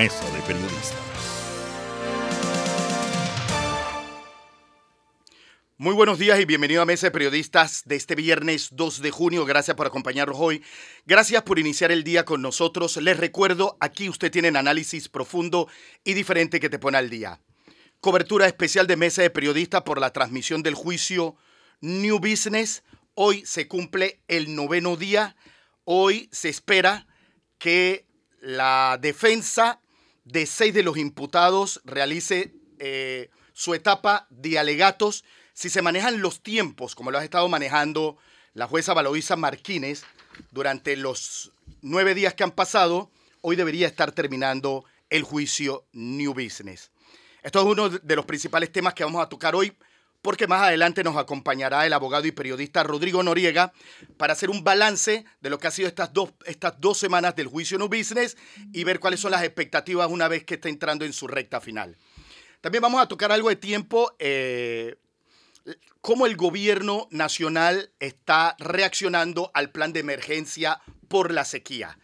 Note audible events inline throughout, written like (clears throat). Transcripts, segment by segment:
Mesa de Periodistas. Muy buenos días y bienvenido a Mesa de Periodistas de este viernes 2 de junio. Gracias por acompañarnos hoy. Gracias por iniciar el día con nosotros. Les recuerdo, aquí usted tiene un análisis profundo y diferente que te pone al día. Cobertura especial de Mesa de Periodistas por la transmisión del juicio New Business. Hoy se cumple el noveno día. Hoy se espera que la defensa de seis de los imputados realice eh, su etapa de alegatos si se manejan los tiempos, como lo ha estado manejando la jueza Valoisa Martínez durante los nueve días que han pasado, hoy debería estar terminando el juicio New Business. Esto es uno de los principales temas que vamos a tocar hoy, porque más adelante nos acompañará el abogado y periodista Rodrigo Noriega para hacer un balance de lo que ha sido estas dos, estas dos semanas del juicio New Business y ver cuáles son las expectativas una vez que está entrando en su recta final. También vamos a tocar algo de tiempo eh, cómo el gobierno nacional está reaccionando al plan de emergencia por la sequía.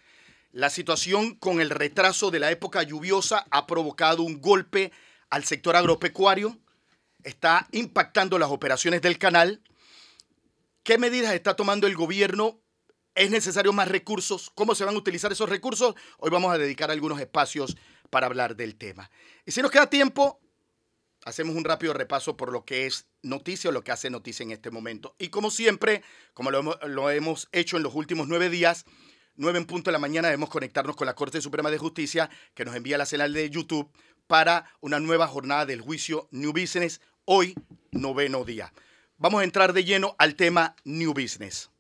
La situación con el retraso de la época lluviosa ha provocado un golpe al sector agropecuario, está impactando las operaciones del canal. ¿Qué medidas está tomando el gobierno? ¿Es necesario más recursos? ¿Cómo se van a utilizar esos recursos? Hoy vamos a dedicar algunos espacios para hablar del tema. Y si nos queda tiempo, hacemos un rápido repaso por lo que es noticia o lo que hace noticia en este momento. Y como siempre, como lo hemos, hecho en los últimos nueve días, nueve en punto de la mañana debemos conectarnos con la Corte Suprema de Justicia, que nos envía la señal de YouTube para una nueva jornada del juicio New Business, hoy noveno día. Vamos a entrar de lleno al tema New Business.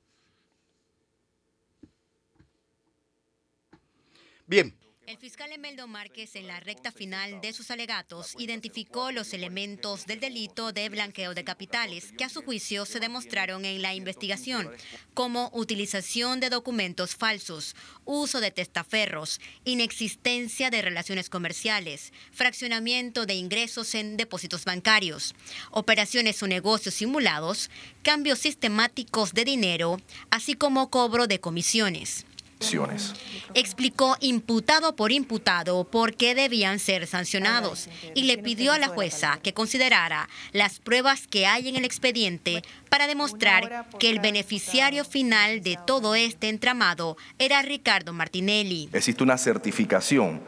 Bien, el fiscal Emeldo Márquez, en la recta final de sus alegatos, identificó los elementos del delito de blanqueo de capitales que a su juicio se demostraron en la investigación, como utilización de documentos falsos, uso de testaferros, inexistencia de relaciones comerciales, fraccionamiento de ingresos en depósitos bancarios, operaciones o negocios simulados, cambios sistemáticos de dinero, así como cobro de comisiones. Explicó imputado por imputado por qué debían ser sancionados y le pidió a la jueza que considerara las pruebas que hay en el expediente para demostrar que el beneficiario final de todo este entramado era Ricardo Martinelli. Existe una certificación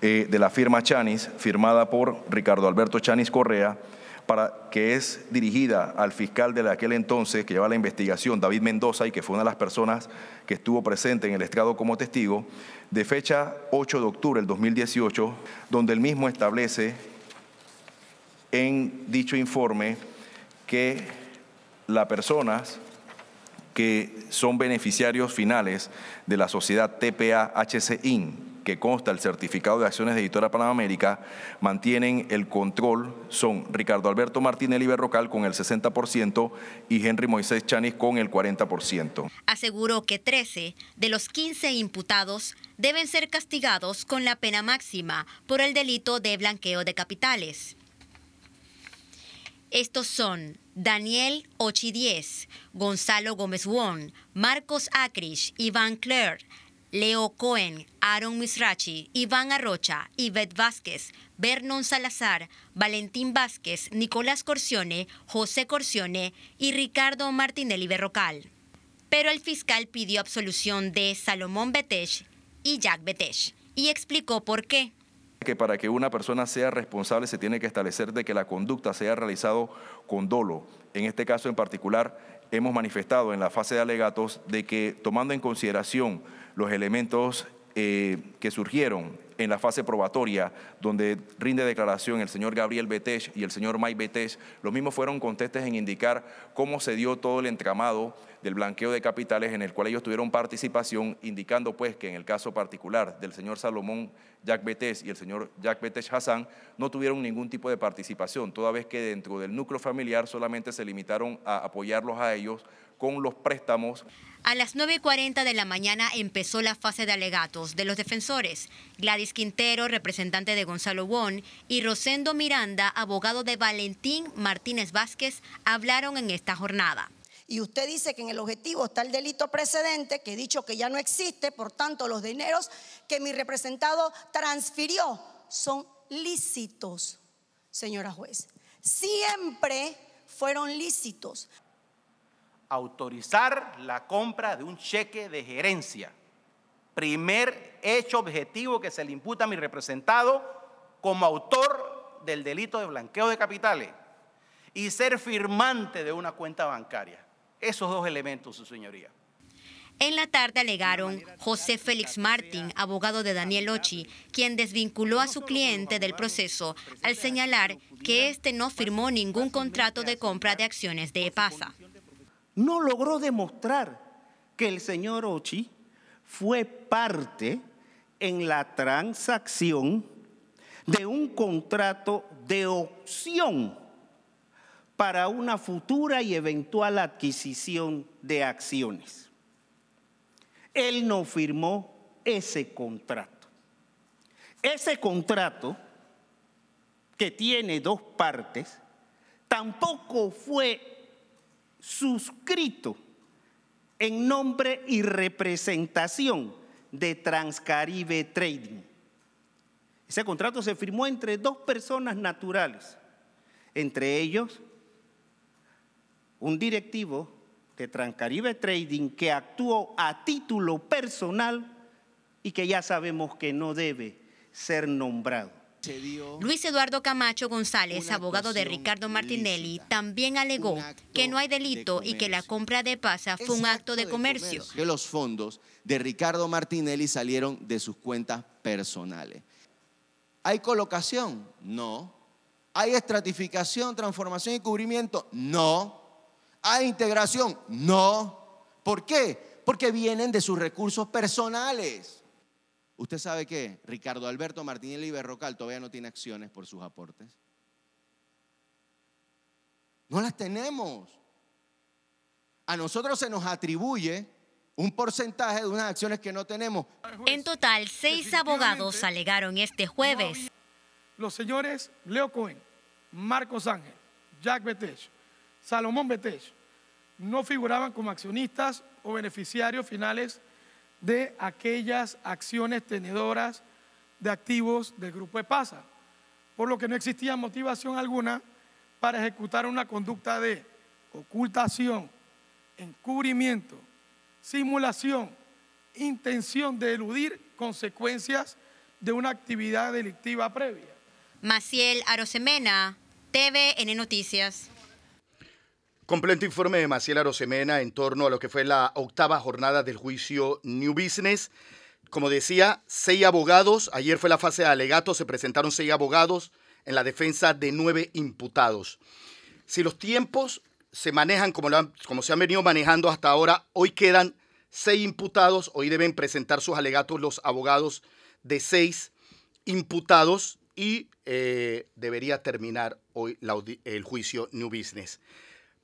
eh, de la firma Chanis, firmada por Ricardo Alberto Chanis Correa, para, que es dirigida al fiscal de aquel entonces que lleva la investigación, David Mendoza, y que fue una de las personas que estuvo presente en el estrado como testigo, de fecha 8 de octubre del 2018, donde el mismo establece en dicho informe que las personas que son beneficiarios finales de la sociedad TPA HCIN que consta el certificado de acciones de Editora Panamérica, mantienen el control, son Ricardo Alberto Martínez Berrocal con el 60% y Henry Moisés Chanis con el 40%. Aseguró que 13 de los 15 imputados deben ser castigados con la pena máxima por el delito de blanqueo de capitales. Estos son Daniel Ochidiez, Gonzalo Gómez Wong, Marcos Acrish, Iván Claire, Leo Cohen, Aaron Misrachi, Iván Arrocha, Yvette Vázquez, Vernon Salazar, Valentín Vázquez, Nicolás Corcione, José Corcione y Ricardo Martinelli Berrocal. Pero el fiscal pidió absolución de Salomón Betech y Jack Betech y explicó por qué que para que una persona sea responsable se tiene que establecer de que la conducta sea realizado con dolo. En este caso en particular, hemos manifestado en la fase de alegatos de que tomando en consideración los elementos eh, que surgieron en la fase probatoria, donde rinde declaración el señor Gabriel Betech y el señor Mike Betech, los mismos fueron contestes en indicar cómo se dio todo el entramado del blanqueo de capitales en el cual ellos tuvieron participación, indicando pues que en el caso particular del señor Salomón Jack Betech y el señor Jack Betech Hassan no tuvieron ningún tipo de participación, toda vez que dentro del núcleo familiar solamente se limitaron a apoyarlos a ellos con los préstamos. A las 9.40 de la mañana empezó la fase de alegatos de los defensores. Gladys Quintero, representante de Gonzalo Won, y Rosendo Miranda, abogado de Valentín Martínez Vázquez, hablaron en esta jornada. y usted dice que en el objetivo está el delito precedente, que he dicho que ya no existe, por tanto los dineros que mi representado transfirió son lícitos, señora juez. Siempre fueron lícitos. Autorizar la compra de un cheque de gerencia. Primer hecho objetivo que se le imputa a mi representado como autor del delito de blanqueo de capitales y ser firmante de una cuenta bancaria. Esos dos elementos, su señoría. En la tarde alegaron José Félix Martín, abogado de Daniel Ochi, quien desvinculó a su cliente del proceso al señalar que éste no firmó ningún contrato de compra de acciones de EPASA. No logró demostrar que el señor Ochi fue parte en la transacción de un contrato de opción para una futura y eventual adquisición de acciones. Él no firmó ese contrato. Ese contrato, que tiene dos partes, tampoco fue suscrito en nombre y representación de Transcaribe Trading. Ese contrato se firmó entre dos personas naturales, entre ellos un directivo de Transcaribe Trading que actuó a título personal y que ya sabemos que no debe ser nombrado. Luis Eduardo Camacho González, abogado de Ricardo Martinelli, también alegó que no hay delito y que la compra de PASA fue un acto de comercio. Que los fondos de Ricardo Martinelli salieron de sus cuentas personales. ¿Hay colocación? No. ¿Hay estratificación, transformación y cubrimiento? No. ¿Hay integración? No. ¿Por qué? Porque vienen de sus recursos personales. ¿Usted sabe qué? Ricardo Alberto Martinelli Berrocal todavía no tiene acciones por sus aportes. No las tenemos. A nosotros se nos atribuye un porcentaje de unas acciones que no tenemos. En total, seis abogados alegaron este jueves. Los señores Leo Cohen, Marcos Ángel, Jack Betech, Salomón Betech, no figuraban como accionistas o beneficiarios finales de aquellas acciones tenedoras de activos del grupo EPASA, por lo que no existía motivación alguna para ejecutar una conducta de ocultación, encubrimiento, simulación, intención de eludir consecuencias de una actividad delictiva previa. Maciel Arosemena, TVN Noticias. Completo informe de Maciel Arosemena en torno a lo que fue la octava jornada del juicio New Business. Como decía, seis abogados, ayer fue la fase de alegatos, se presentaron seis abogados en la defensa de nueve imputados. Si los tiempos se manejan como, se han venido manejando hasta ahora, hoy quedan seis imputados, hoy deben presentar sus alegatos los abogados de seis imputados y eh, debería terminar hoy el juicio New Business.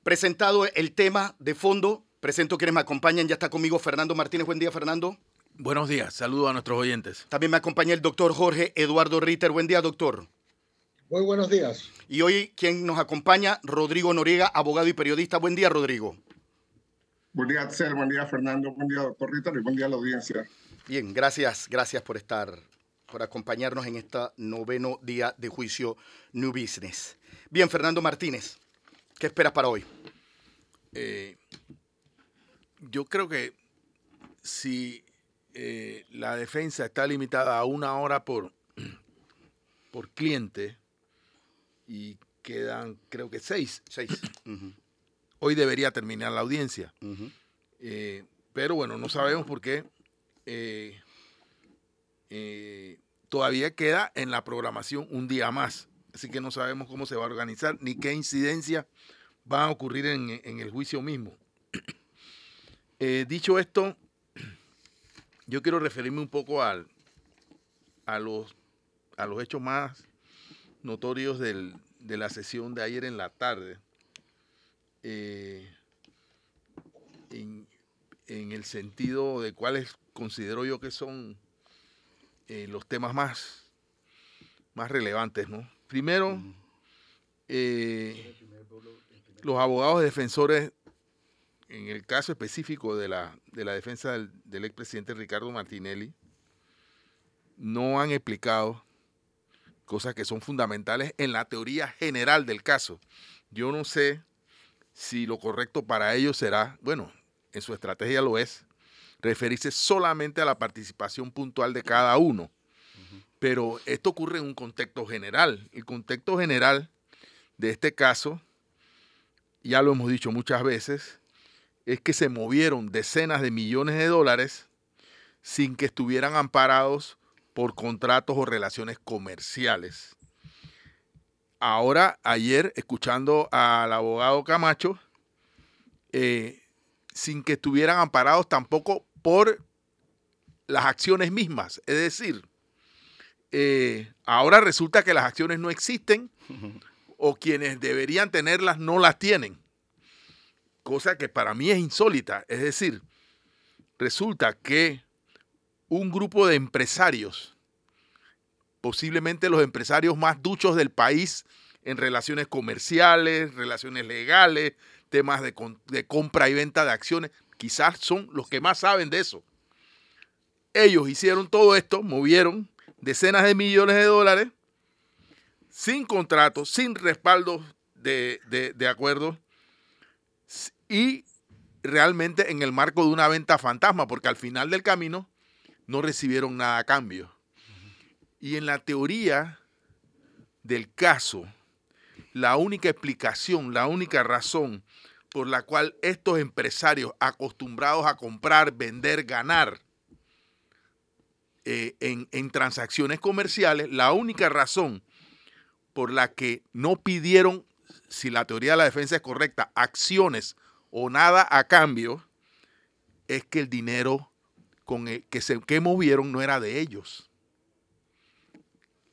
Presentado el tema de fondo, presento quienes me acompañan. Ya está conmigo Fernando Martínez. Buen día, Fernando. Buenos días, saludo a nuestros oyentes. También me acompaña el doctor Jorge Eduardo Ritter. Buen día, doctor. Muy buenos días. Y hoy quien nos acompaña, Rodrigo Noriega, abogado y periodista. Buen día, Rodrigo. Buen día, Axel. Buen día, Fernando. Buen día, doctor Ritter. Y buen día a la audiencia. Bien, gracias, gracias por estar, por acompañarnos en este noveno día de juicio New Business. Bien, Fernando Martínez. ¿Qué esperas para hoy? Eh, yo creo que si eh, la defensa está limitada a una hora por, (clears throat) por cliente y quedan creo que seis, seis. (clears throat) hoy debería terminar la audiencia. Eh, pero bueno, no sabemos por qué. todavía queda en la programación un día más. Así que no sabemos cómo se va a organizar ni qué incidencia va a ocurrir en, el juicio mismo. (clears throat) Eh, dicho esto, yo quiero referirme un poco al, a, los, a los hechos más notorios de la sesión de ayer en la tarde. Eh, en, el sentido de cuáles considero yo que son eh, los temas más, más relevantes, ¿no? Primero, eh, los abogados defensores en el caso específico de la, de la defensa del, del expresidente Ricardo Martinelli, no han explicado cosas que son fundamentales en la teoría general del caso. Yo no sé si lo correcto para ellos será, bueno, en su estrategia lo es, referirse solamente a la participación puntual de cada uno. Pero esto ocurre en un contexto general. El contexto general de este caso, ya lo hemos dicho muchas veces, es que se movieron decenas de millones de dólares sin que estuvieran amparados por contratos o relaciones comerciales. Ahora, ayer, escuchando al abogado Camacho, eh, sin que estuvieran amparados tampoco por las acciones mismas. Es decir, eh, ahora resulta que las acciones no existen (laughs) o quienes deberían tenerlas no las tienen. Cosa que para mí es insólita. Es decir, resulta que un grupo de empresarios, posiblemente los empresarios más duchos del país en relaciones comerciales, relaciones legales, temas de, de compra y venta de acciones, quizás son los que más saben de eso. Ellos hicieron todo esto, movieron decenas de millones de dólares sin contratos, sin respaldo de, de, de acuerdos y realmente en el marco de una venta fantasma, porque al final del camino no recibieron nada a cambio. Y en la teoría del caso, la única explicación, la única razón por la cual estos empresarios acostumbrados a comprar, vender, ganar eh, en, en transacciones comerciales, la única razón por la que no pidieron, si la teoría de la defensa es correcta, acciones o nada a cambio, es que el dinero con el que se que movieron no era de ellos.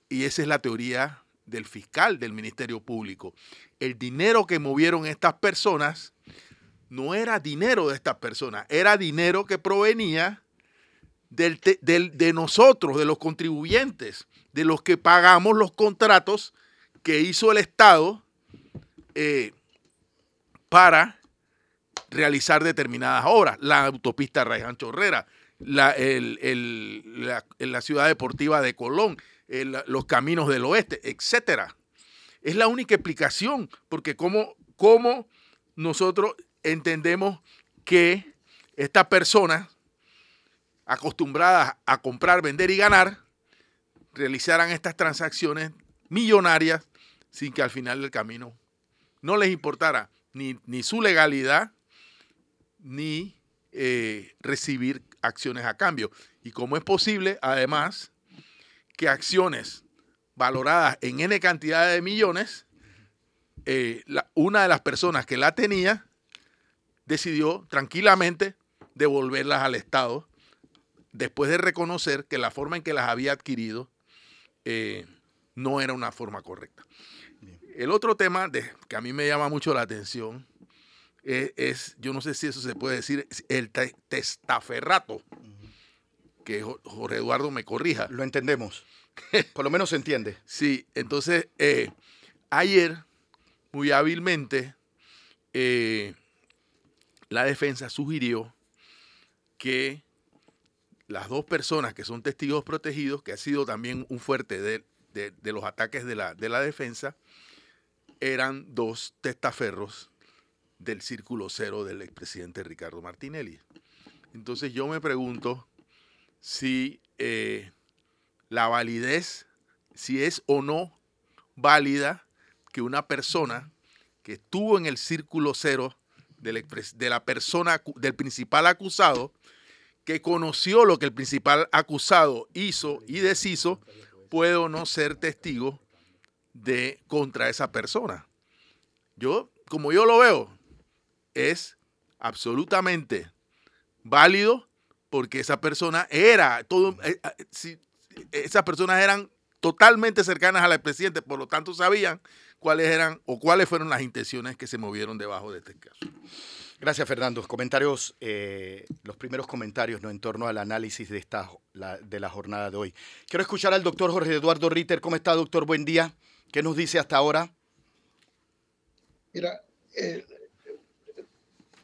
Y esa es la teoría del fiscal del Ministerio Público. El dinero que movieron estas personas no era dinero de estas personas, era dinero que provenía del, de nosotros, de los contribuyentes, de los que pagamos los contratos que hizo el Estado eh, para realizar determinadas obras. La autopista Raiján Chorrera, la, el, el, la, la, ciudad deportiva de Colón, el, los caminos del oeste, etcétera. Es la única explicación, porque cómo, cómo nosotros entendemos que estas personas acostumbradas a comprar, vender y ganar, realizaran estas transacciones millonarias sin que al final del camino no les importara ni, ni su legalidad ni eh, recibir acciones a cambio. Y cómo es posible, además, que acciones valoradas en N cantidad de millones, eh, una de las personas que la tenía decidió tranquilamente devolverlas al Estado después de reconocer que la forma en que las había adquirido eh, no era una forma correcta. El otro tema de, que a mí me llama mucho la atención es, es, yo no sé si eso se puede decir, el te, testaferrato. Que Jorge Eduardo me corrija. Lo entendemos. (laughs) Por lo menos se entiende. Sí, entonces, eh, ayer, muy hábilmente, eh, la defensa sugirió que las dos personas que son testigos protegidos, que ha sido también un fuerte de, de, los ataques de la, de la defensa, eran dos testaferros del círculo cero del expresidente Ricardo Martinelli. Entonces yo me pregunto si eh, la validez, si es o no válida que una persona que estuvo en el círculo cero de la persona, del principal acusado, que conoció lo que el principal acusado hizo y deshizo, puede no ser testigo de contra esa persona. Yo, como yo lo veo, es absolutamente válido porque esa persona era todo eh, eh, si, esas personas eran totalmente cercanas al presidente, por lo tanto sabían cuáles eran o cuáles fueron las intenciones que se movieron debajo de este caso. Gracias, Fernando. Comentarios, eh, los primeros comentarios ¿no? en torno al análisis de, esta, la, de la jornada de hoy. Quiero escuchar al doctor Jorge Eduardo Ritter. ¿Cómo está, doctor? Buen día. ¿Qué nos dice hasta ahora? Mira, eh,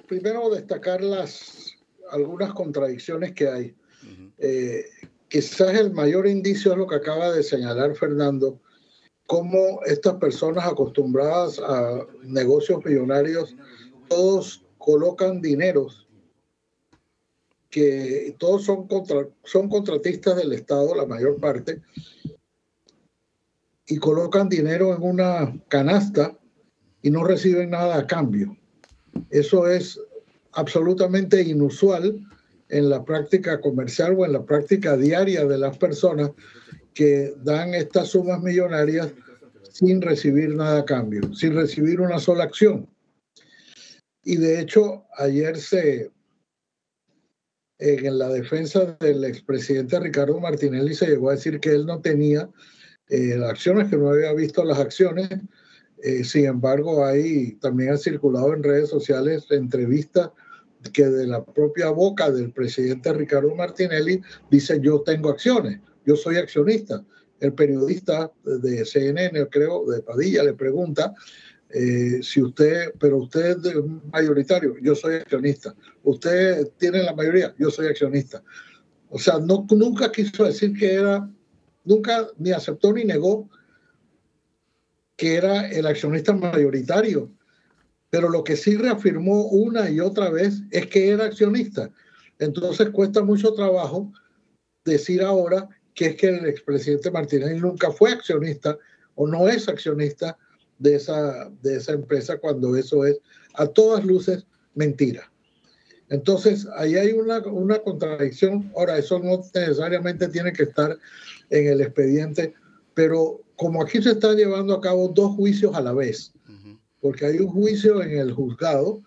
primero destacar las algunas contradicciones que hay. Eh, quizás el mayor indicio es lo que acaba de señalar Fernando, cómo estas personas acostumbradas a negocios millonarios, todos colocan dineros que todos son, son contratistas del Estado, la mayor parte, y colocan dinero en una canasta y no reciben nada a cambio. Eso es absolutamente inusual en la práctica comercial o en la práctica diaria de las personas que dan estas sumas millonarias sin recibir nada a cambio, sin recibir una sola acción. Y de hecho, ayer se, en la defensa del expresidente Ricardo Martinelli se llegó a decir que él no tenía eh, acciones, que no había visto las acciones. Eh, sin embargo, ahí también ha circulado en redes sociales entrevistas que de la propia boca del presidente Ricardo Martinelli dice yo tengo acciones, yo soy accionista. El periodista de CNN, creo, de Padilla, le pregunta eh, si usted, pero usted es mayoritario, yo soy accionista. Usted tiene la mayoría, yo soy accionista. O sea, no, nunca quiso decir que era, nunca ni aceptó ni negó que era el accionista mayoritario pero lo que sí reafirmó una y otra vez es que era accionista. Entonces cuesta mucho trabajo decir ahora que es que el expresidente Martínez nunca fue accionista o no es accionista de esa, de esa empresa cuando eso es a todas luces mentira. Entonces, ahí hay una, una contradicción. Ahora, eso no necesariamente tiene que estar en el expediente, pero como aquí se están llevando a cabo dos juicios a la vez, porque hay un juicio en el juzgado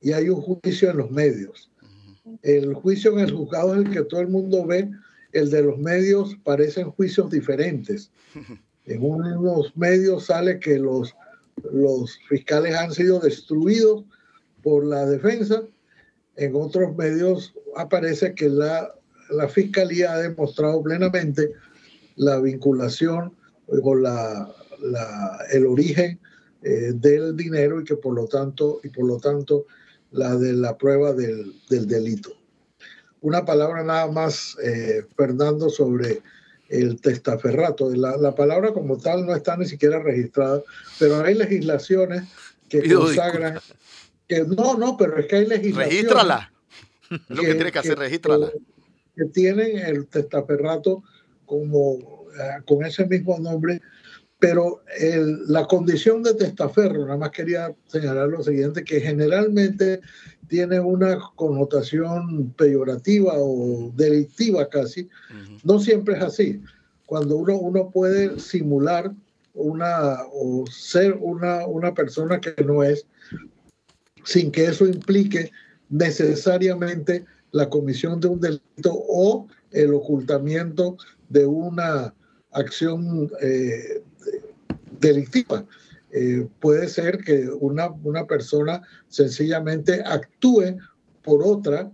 y hay un juicio en los medios. El juicio en el juzgado es el que todo el mundo ve, el de los medios parecen juicios diferentes. (laughs) En unos medios sale que los, los fiscales han sido destruidos por la defensa, en otros medios aparece que la, la fiscalía ha demostrado plenamente la vinculación o la, la, el origen eh, del dinero y que por lo tanto, y por lo tanto la de la prueba del, del delito. Una palabra nada más, eh, Fernando, sobre el testaferrato. La, la, palabra como tal no está ni siquiera registrada, pero hay legislaciones que consagran... Que, no, no, pero es que hay legislaciones... Regístrala. (laughs) Lo que, tiene que hacer, regístrala. Que, tienen el testaferrato como eh, con ese mismo nombre pero la condición de testaferro, nada más quería señalar lo siguiente, que generalmente tiene una connotación peyorativa o delictiva casi, no siempre es así. Cuando uno, uno puede simular una o ser una, una persona que no es, sin que eso implique necesariamente la comisión de un delito o el ocultamiento de una acción eh, delictiva. Eh, puede ser que una, una persona sencillamente actúe por otra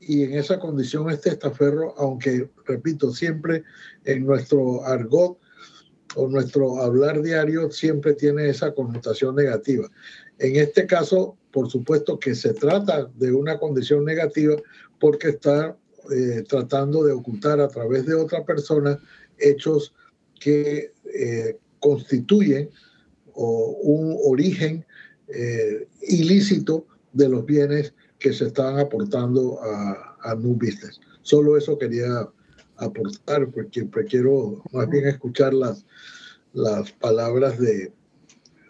y en esa condición este estaferro, aunque, repito, siempre en nuestro argot o nuestro hablar diario siempre tiene esa connotación negativa. En este caso, por supuesto que se trata de una condición negativa porque está eh, tratando de ocultar a través de otra persona hechos que eh, constituyen un origen eh, ilícito de los bienes que se están aportando a, a New Business. Solo eso quería aportar, porque quiero más bien escuchar las, las palabras de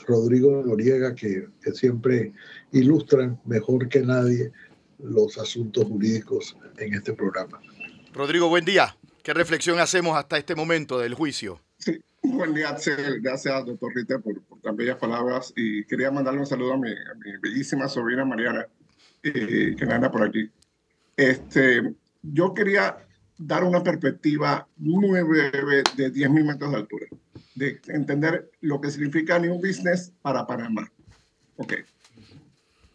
Rodrigo Noriega, que, que siempre ilustran mejor que nadie los asuntos jurídicos en este programa. Rodrigo, buen día. ¿Qué reflexión hacemos hasta este momento del juicio? Buen día, Axel. Gracias, doctor Rita, por, tan bellas palabras. Y quería mandarle un saludo a mi, bellísima sobrina Mariana, eh, que anda por aquí. Este, yo quería dar una perspectiva muy breve de 10.000 metros de altura, de entender lo que significa New Business para Panamá. Ok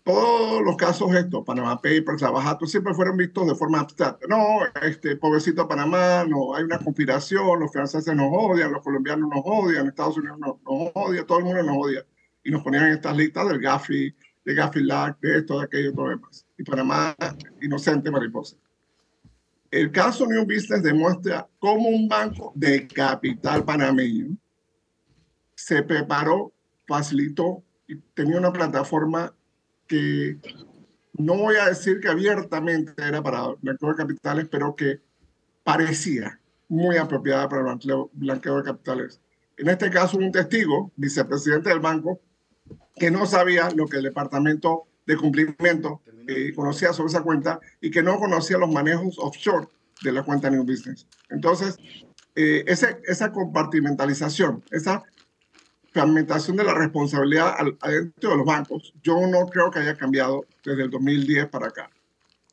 todos los casos estos, Panama Papers, Abajato, siempre fueron vistos de forma abstracta. No, este, pobrecito Panamá, no, hay una conspiración, los franceses nos odian, los colombianos nos odian, Estados Unidos nos, odian, todo el mundo nos odia. Y nos ponían en estas listas del Gafi, de Gafilac, de esto, de aquello, todo demás. Y Panamá, inocente mariposa. El caso New Business demuestra cómo un banco de capital panameño se preparó, facilitó y tenía una plataforma que no voy a decir que abiertamente era para blanqueo de capitales, pero que parecía muy apropiada para blanqueo de capitales. En este caso, un testigo, vicepresidente del banco, que no sabía lo que el departamento de cumplimiento eh, conocía sobre esa cuenta y que no conocía los manejos offshore de la cuenta New Business. Entonces, eh, ese, esa compartimentalización, esa fragmentación de la responsabilidad adentro de los bancos, yo no creo que haya cambiado desde el 2010 para acá.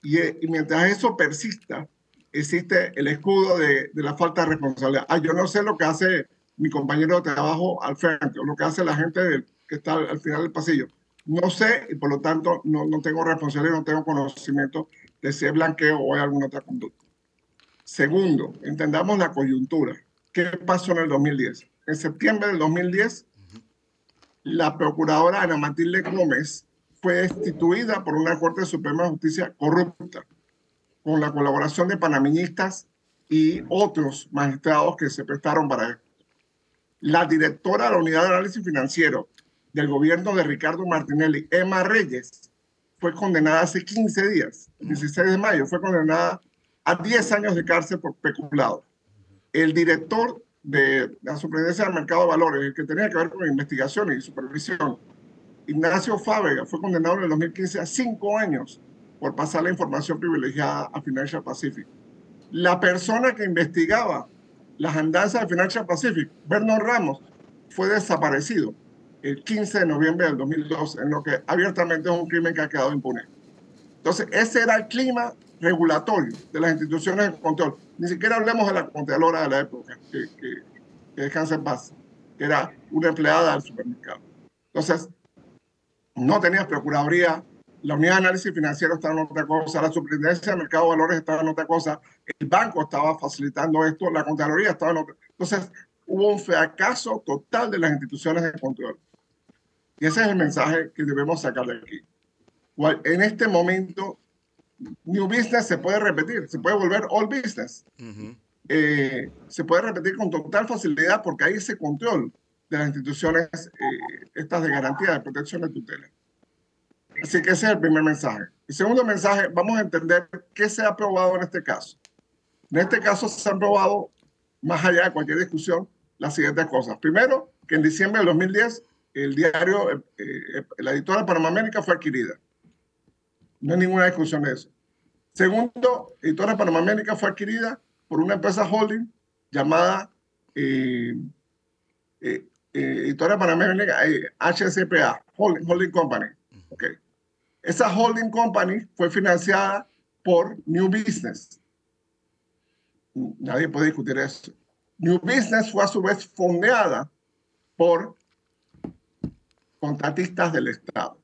Y, y mientras eso persista, existe el escudo de, de, la falta de responsabilidad. Ah, yo no sé lo que hace mi compañero de trabajo al frente o lo que hace la gente del, que está al, al, final del pasillo. No sé y por lo tanto no, no tengo responsabilidad, no tengo conocimiento de si es blanqueo o hay alguna otra conducta. Segundo, entendamos la coyuntura. ¿Qué pasó en el 2010? En septiembre del 2010, la procuradora Ana Matilde Gómez fue destituida por una Corte Suprema de Justicia corrupta, con la colaboración de panameñistas y otros magistrados que se prestaron para esto. La directora de la Unidad de Análisis Financiero del gobierno de Ricardo Martinelli, Emma Reyes, fue condenada hace 15 días, el 16 de mayo, fue condenada a 10 años de cárcel por peculado. El director de la Superintendencia del Mercado de Valores, que tenía que ver con investigación y supervisión, Ignacio Fábrega, fue condenado en el 2015 a 5 años por pasar la información privilegiada a Financial Pacific. La persona que investigaba las andanzas de Financial Pacific, Bernard Ramos, fue desaparecido el 15 de noviembre del 2012, en lo que abiertamente es un crimen que ha quedado impune. Entonces, ese era el clima regulatorio de las instituciones de control. Ni siquiera hablemos de la contralora de la época, que, que, que descansa en paz, que era una empleada del supermercado. Entonces, no tenías procuraduría, la unidad de análisis financiero estaba en otra cosa, la superintendencia de mercado de valores estaba en otra cosa, el banco estaba facilitando esto, la Contraloría estaba en otra. Entonces, hubo un fracaso total de las instituciones de control. Y ese es el mensaje que debemos sacar de aquí. En este momento, New Business se puede repetir, se puede volver All Business. Uh -huh. eh, se puede repetir con total facilidad porque hay ese control de las instituciones eh, estas de garantía de protección de tutela. Así que ese es el primer mensaje. El segundo mensaje, vamos a entender qué se ha aprobado en este caso. En este caso se han aprobado, más allá de cualquier discusión, las siguientes cosas. Primero, que en diciembre del 2010 el diario, eh, eh, la editora Panamá América fue adquirida. No hay ninguna discusión de eso. Segundo, editora Panamá América fue adquirida por una empresa holding llamada eh, editora Panamá América, HCPA, holding, holding Company. Okay. Esa holding company fue financiada por New Business. Nadie puede discutir eso. New Business fue a su vez fondeada por contratistas del Estado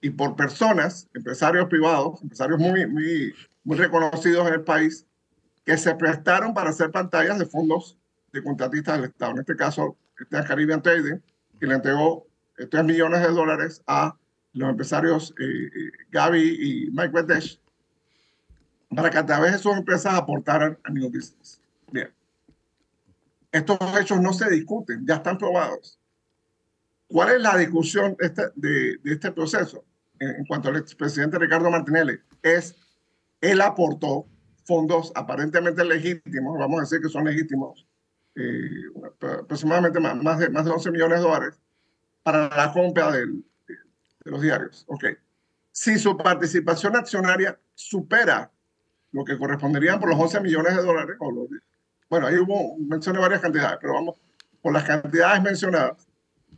y por personas, empresarios privados, empresarios muy, muy, reconocidos en el país, que se prestaron para hacer pantallas de fondos de contratistas del Estado. En este caso, este Caribbean Trading, que le entregó 3 millones de dólares a los empresarios eh, Gaby y Mike Wedesh para que a través de sus empresas aportaran a New Business. Bien. Estos hechos no se discuten, ya están probados. ¿Cuál es la discusión este, de este proceso en, cuanto al expresidente Ricardo Martinelli? Es, él aportó fondos aparentemente legítimos, vamos a decir que son legítimos, eh, aproximadamente más, de, más de 11 millones de dólares para la compra del, de los diarios. Ok. Si su participación accionaria supera lo que corresponderían por los 11 millones de dólares, o los, bueno, ahí hubo, mencioné varias cantidades, pero vamos, por las cantidades mencionadas,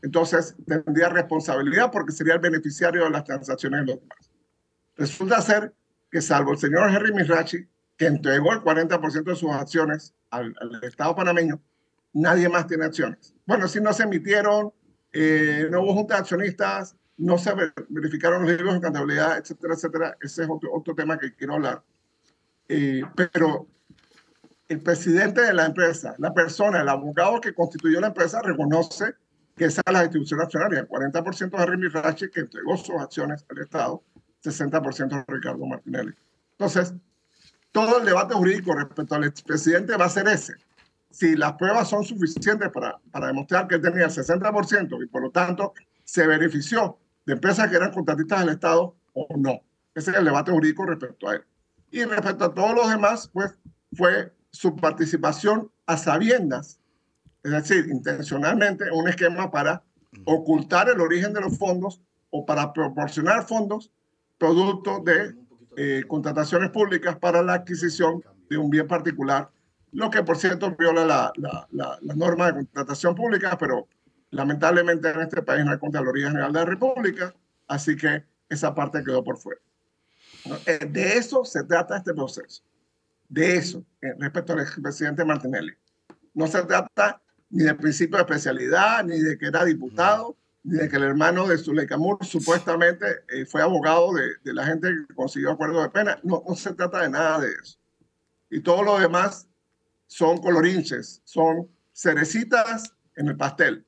entonces tendría responsabilidad porque sería el beneficiario de las transacciones de los demás. Resulta ser que salvo el señor Henry Mirachi, que entregó el 40% de sus acciones al, Estado panameño, nadie más tiene acciones. Bueno, si no se emitieron, eh, no hubo junta de accionistas, no se verificaron los libros de contabilidad, etcétera, etcétera. Ese es otro, otro tema que quiero hablar. Eh, pero el presidente de la empresa, la persona, el abogado que constituyó la empresa, reconoce que esa es la distribución accionaria. 40% de Remy Rachi, que entregó sus acciones al Estado, 60% de Ricardo Martinelli. Entonces, todo el debate jurídico respecto al expresidente va a ser ese. Si las pruebas son suficientes para, para demostrar que él tenía el 60% y por lo tanto se benefició de empresas que eran contratistas del Estado o no. Ese es el debate jurídico respecto a él. Y respecto a todos los demás, pues fue su participación a sabiendas, es decir, intencionalmente, un esquema para ocultar el origen de los fondos o para proporcionar fondos producto de eh, contrataciones públicas para la adquisición de un bien particular, lo que por cierto viola la, la, la, la norma de contratación pública, pero lamentablemente en este país no hay Contraloría General de la República, así que esa parte quedó por fuera. Eh, de eso se trata este proceso, de eso, eh, respecto al expresidente Martinelli. No se trata ni del principio de especialidad, ni de que era diputado, ni de que el hermano de Zuleika Moore supuestamente eh, fue abogado de, de, la gente que consiguió acuerdo de pena. No, no se trata de nada de eso. Y todo lo demás son colorinches, son cerecitas en el pastel.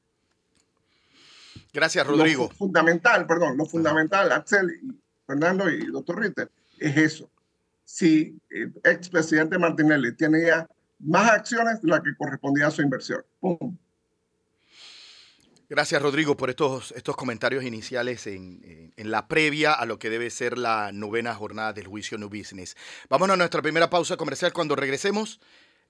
Gracias, Rodrigo. Lo fundamental, perdón, lo fundamental, Axel y Fernando y doctor Ritter, es eso. Si el expresidente Martinelli tenía más acciones de las que correspondía a su inversión. Gracias, Rodrigo, por estos, estos comentarios iniciales en, en, la previa a lo que debe ser la novena jornada del juicio New Business. Vámonos a nuestra primera pausa comercial. Cuando regresemos,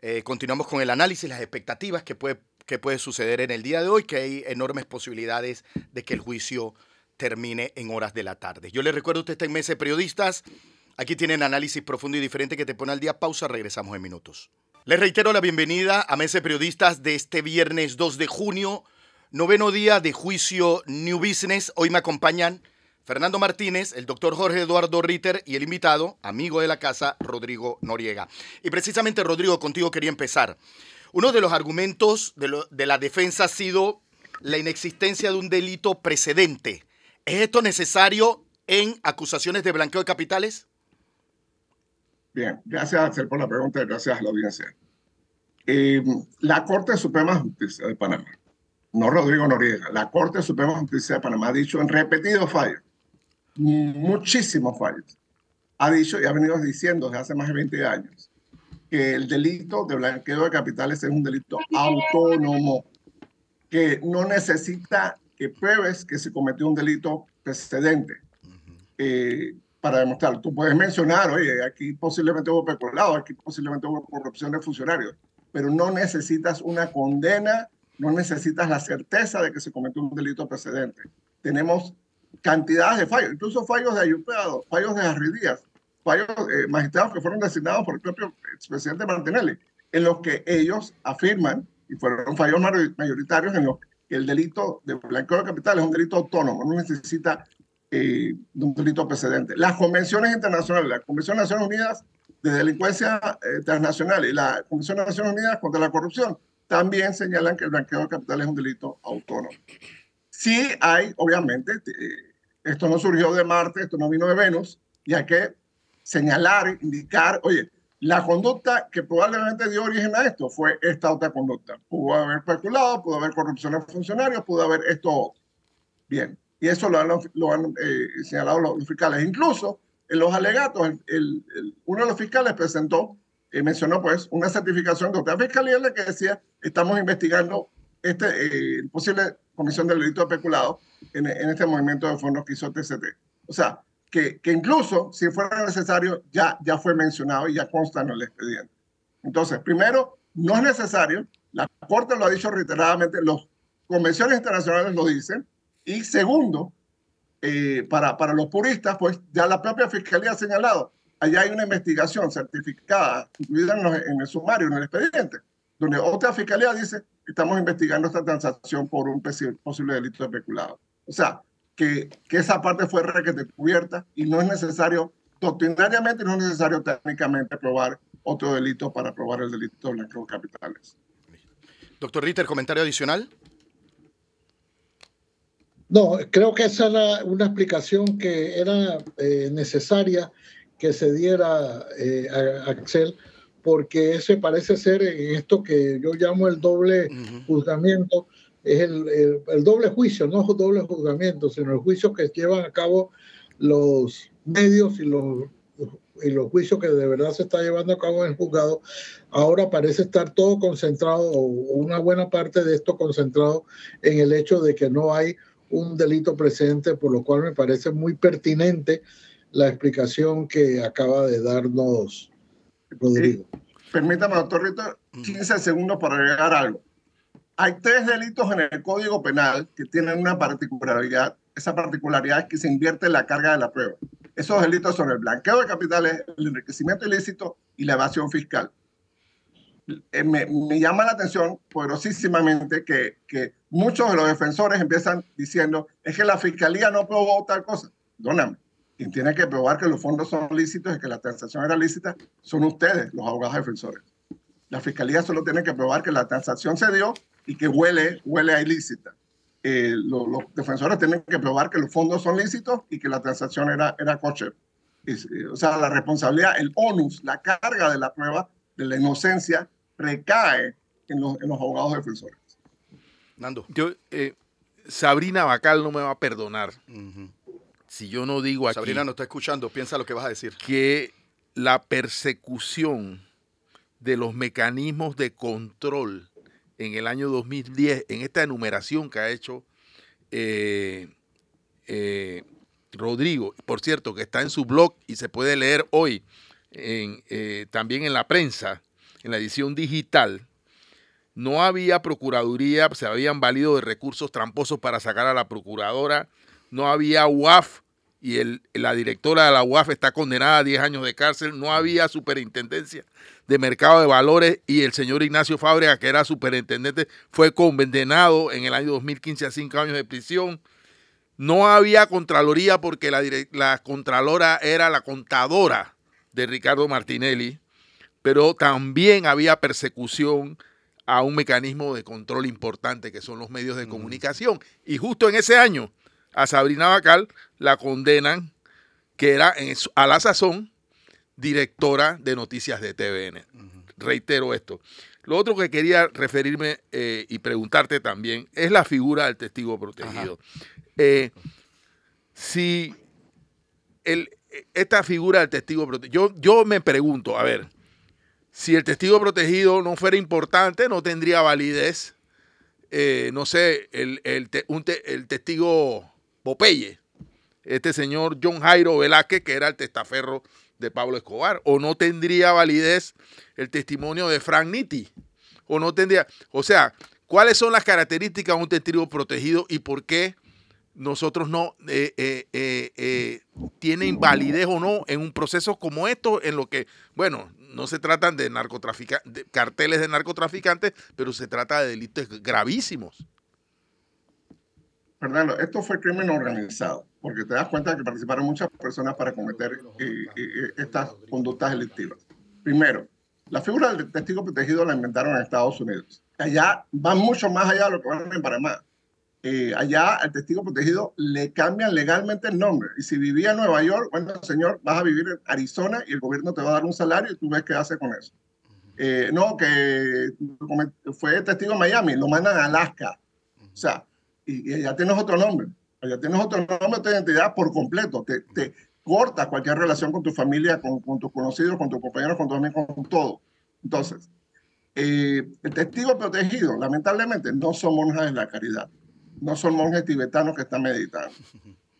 eh, continuamos con el análisis, las expectativas que puede, que puede suceder en el día de hoy, que hay enormes posibilidades de que el juicio termine en horas de la tarde. Yo les recuerdo, usted está en Mesa de Periodistas. Aquí tienen análisis profundo y diferente que te pone al día. Pausa, regresamos en minutos. Les reitero la bienvenida a Mesa de Periodistas de este viernes 2 de junio, noveno día de juicio New Business. Hoy me acompañan Fernando Martínez, el doctor Jorge Eduardo Ritter y el invitado, amigo de la casa, Rodrigo Noriega. Y precisamente, Rodrigo, contigo quería empezar. Uno de los argumentos de, de la defensa ha sido la inexistencia de un delito precedente. ¿Es esto necesario en acusaciones de blanqueo de capitales? Bien, gracias Axel por la pregunta y gracias a la audiencia. Eh, la Corte Suprema de Justicia de Panamá, no Rodrigo Noriega, la Corte Suprema de Justicia de Panamá ha dicho en repetidos fallos, muchísimos fallos, ha dicho y ha venido diciendo desde hace más de 20 años que el delito de blanqueo de capitales es un delito autónomo, que no necesita que pruebes que se cometió un delito precedente. Eh, para demostrar. Tú puedes mencionar, oye, aquí posiblemente hubo peculado, aquí posiblemente hubo corrupción de funcionarios, pero no necesitas una condena, no necesitas la certeza de que se cometió un delito precedente. Tenemos cantidades de fallos, incluso fallos de ayudados, fallos de arridías, fallos eh, magistrados que fueron designados por el propio expresidente Martinelli, en los que ellos afirman, y fueron fallos mayoritarios, en los que el delito de blanqueo de capital es un delito autónomo, no necesita eh, de un delito precedente. Las convenciones internacionales, la Convención de Naciones Unidas de Delincuencia eh, Transnacional y la Convención de Naciones Unidas contra la Corrupción también señalan que el blanqueo de capital es un delito autónomo. Sí hay, obviamente, eh, esto no surgió de Marte, esto no vino de Venus, y hay que señalar, indicar, oye, la conducta que probablemente dio origen a esto fue esta otra conducta. Pudo haber especulado, pudo haber corrupción de funcionarios, pudo haber esto. Bien, y eso lo han, lo han eh, señalado los, los, fiscales. Incluso en los alegatos, el, el, el, uno de los fiscales presentó, eh, mencionó pues una certificación de otra fiscalía en la que decía, estamos investigando este eh, posible comisión del delito de peculado en, en, este movimiento de fondos que hizo TCT. O sea, que, que incluso si fuera necesario, ya, ya fue mencionado y ya consta en el expediente. Entonces, primero, no es necesario, la Corte lo ha dicho reiteradamente, las convenciones internacionales lo dicen, y segundo, eh, para, para los puristas, pues ya la propia Fiscalía ha señalado, allá hay una investigación certificada, incluida en, el sumario, en el expediente, donde otra Fiscalía dice, estamos investigando esta transacción por un posible delito de peculado. O sea, que, que esa parte fue requete cubierta y no es necesario, doctrinariamente, no es necesario técnicamente probar otro delito para probar el delito de blanqueo de capitales. Doctor Ritter, comentario adicional. No, creo que esa era una explicación que era eh, necesaria que se diera eh, a Axel, porque ese parece ser en esto que yo llamo el doble uh -huh. juzgamiento, es el, el, doble juicio, no doble juzgamiento, sino el juicio que llevan a cabo los medios y los, y los juicios que de verdad se está llevando a cabo en el juzgado. Ahora parece estar todo concentrado, o una buena parte de esto concentrado en el hecho de que no hay un delito presente, por lo cual me parece muy pertinente la explicación que acaba de darnos Rodrigo. permítame, doctor Rito, 15 segundos para agregar algo. Hay tres delitos en el Código Penal que tienen una particularidad. Esa particularidad es que se invierte la carga de la prueba. Esos delitos son el blanqueo de capitales, el enriquecimiento ilícito y la evasión fiscal. Eh, me, llama la atención poderosísimamente que, que, muchos de los defensores empiezan diciendo es que la fiscalía no probó tal cosa. Perdóname. Quien tiene que probar que los fondos son lícitos y que la transacción era lícita son ustedes, los abogados defensores. La fiscalía solo tiene que probar que la transacción se dio y que huele, huele a ilícita. Eh, los, defensores tienen que probar que los fondos son lícitos y que la transacción era, era coche. Eh, o sea, la responsabilidad, el onus, la carga de la prueba de la inocencia recae en los, en los abogados defensores. Nando. Yo, eh, Sabrina Bacal no me va a perdonar si yo no digo aquí. Sabrina no está escuchando, piensa lo que vas a decir. Que la persecución de los mecanismos de control en el año 2010, en esta enumeración que ha hecho eh, eh, Rodrigo, por cierto, que está en su blog y se puede leer hoy eh, también en la prensa, en la edición digital, no había procuraduría, se habían valido de recursos tramposos para sacar a la procuradora, no había UAF y la directora de la UAF está condenada a 10 años de cárcel, no había superintendencia de mercado de valores y el señor Ignacio Fábrega, que era superintendente, fue condenado en el año 2015 a 5 años de prisión. No había Contraloría porque la Contralora era la contadora de Ricardo Martinelli, pero también había persecución a un mecanismo de control importante que son los medios de comunicación. Y justo en ese año, a Sabrina Bacal la condenan, que era a la sazón directora de noticias de TVN. Reitero esto. Lo otro que quería referirme eh, y preguntarte también es la figura del testigo protegido. Eh, si el, esta figura del testigo protegido, yo, yo me pregunto, a ver, si el testigo protegido no fuera importante, no tendría validez, eh, no sé, el, el, el testigo Popeye, este señor John Jairo Velázquez, que era el testaferro de Pablo Escobar, o no tendría validez el testimonio de Frank Nitti, o no tendría, o sea, ¿cuáles son las características de un testigo protegido y por qué nosotros no eh, eh, eh, tienen validez o no en un proceso como esto, en lo que, bueno, no se tratan de narcotraficantes, carteles de narcotraficantes, pero se trata de delitos gravísimos. Fernando, esto fue crimen organizado, porque te das cuenta que participaron muchas personas para cometer eh, eh, eh, estas conductas delictivas. Primero, la figura del testigo protegido la inventaron en Estados Unidos. Allá va mucho más allá de lo que van en Panamá. Allá al testigo protegido le cambian legalmente el nombre. Y si vivía en Nueva York, bueno, señor, vas a vivir en Arizona y el gobierno te va a dar un salario y tú ves qué hace con eso. no, que fue testigo en Miami, lo mandan a Alaska. O sea, y, ya tienes otro nombre. Ya tienes otro nombre, tu identidad por completo. Te, te corta cualquier relación con tu familia, con, con tus conocidos, con tus compañeros, con tus amigos, con todo. Entonces, eh, el testigo protegido, lamentablemente, no son monjas de la caridad. No son monjes tibetanos que están meditando.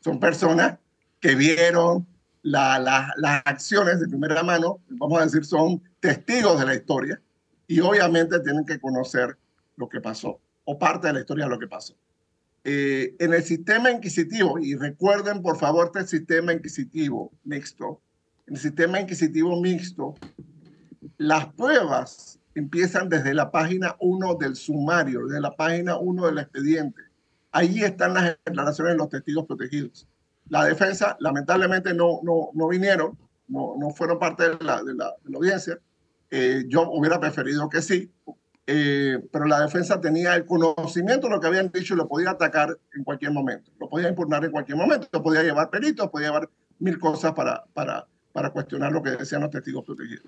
Son personas que vieron la, las acciones de primera mano, vamos a decir, son testigos de la historia y obviamente tienen que conocer lo que pasó o parte de la historia de lo que pasó. Eh, en el sistema inquisitivo, y recuerden por favor este sistema inquisitivo mixto, en el sistema inquisitivo mixto, las pruebas empiezan desde la página 1 del sumario, desde la página 1 del expediente. Ahí están las declaraciones de los testigos protegidos. La defensa, lamentablemente, no, no, no vinieron, no, no fueron parte de la, de la, audiencia. Eh, yo hubiera preferido que sí, eh, pero la defensa tenía el conocimiento de lo que habían dicho y lo podía atacar en cualquier momento, lo podía impugnar en cualquier momento, lo podía llevar peritos, podía llevar mil cosas para, para, para cuestionar lo que decían los testigos protegidos.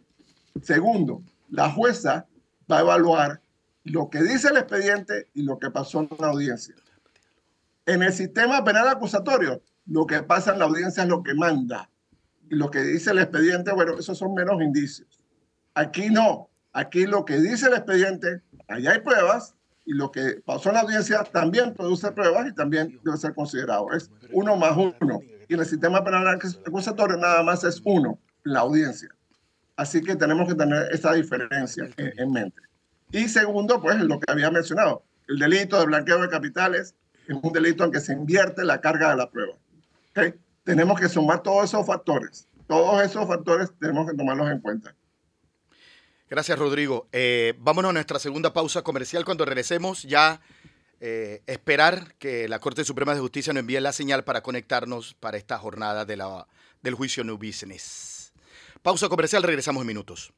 Segundo, la jueza va a evaluar lo que dice el expediente y lo que pasó en la audiencia. En el sistema penal acusatorio, lo que pasa en la audiencia es lo que manda. Y lo que dice el expediente, bueno, esos son menos indicios. Aquí no. Aquí lo que dice el expediente, allá hay pruebas, y lo que pasó en la audiencia también produce pruebas y también debe ser considerado. Es uno más uno. Y en el sistema penal acusatorio nada más es uno, la audiencia. Así que tenemos que tener esa diferencia en, mente. Y segundo, pues lo que había mencionado, el delito de blanqueo de capitales es un delito en que se invierte la carga de la prueba. Tenemos que sumar todos esos factores. Todos esos factores tenemos que tomarlos en cuenta. Gracias, Rodrigo. Eh, vámonos a nuestra segunda pausa comercial. Cuando regresemos, ya eh, esperar que la Corte Suprema de Justicia nos envíe la señal para conectarnos para esta jornada del juicio New Business. Pausa comercial, regresamos en minutos.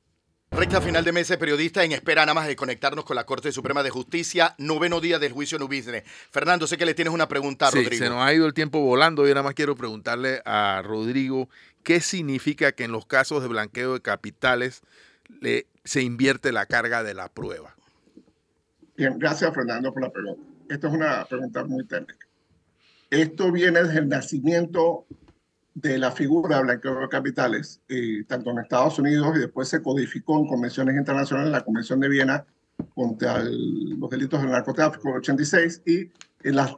Recta final de mes periodista en espera nada más de conectarnos con la Corte Suprema de Justicia, noveno día del juicio Business. Fernando, sé que le tienes una pregunta a sí, Rodrigo. Se nos ha ido el tiempo volando. Yo nada más quiero preguntarle a Rodrigo qué significa que en los casos de blanqueo de capitales le, se invierte la carga de la prueba. Bien, gracias Fernando por la pregunta. Esta es una pregunta muy técnica. Esto viene desde el nacimiento de la figura blanqueo de capitales, eh, tanto en Estados Unidos y después se codificó en convenciones internacionales, la Convención de Viena contra el, los delitos del narcotráfico del 86 y en las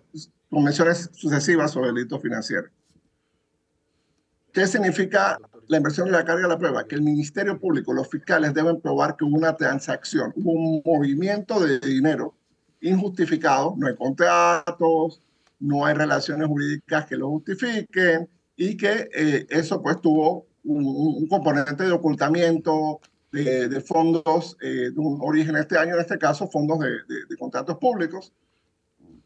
convenciones sucesivas sobre delitos financieros. ¿Qué significa la inversión de la carga de la prueba? Que el Ministerio Público, los fiscales deben probar que hubo una transacción, hubo un movimiento de dinero injustificado, no hay contratos, no hay relaciones jurídicas que lo justifiquen y que eh, eso pues tuvo un, un, componente de ocultamiento de, de fondos eh, de un origen este año, en este caso fondos de, de, de contratos públicos.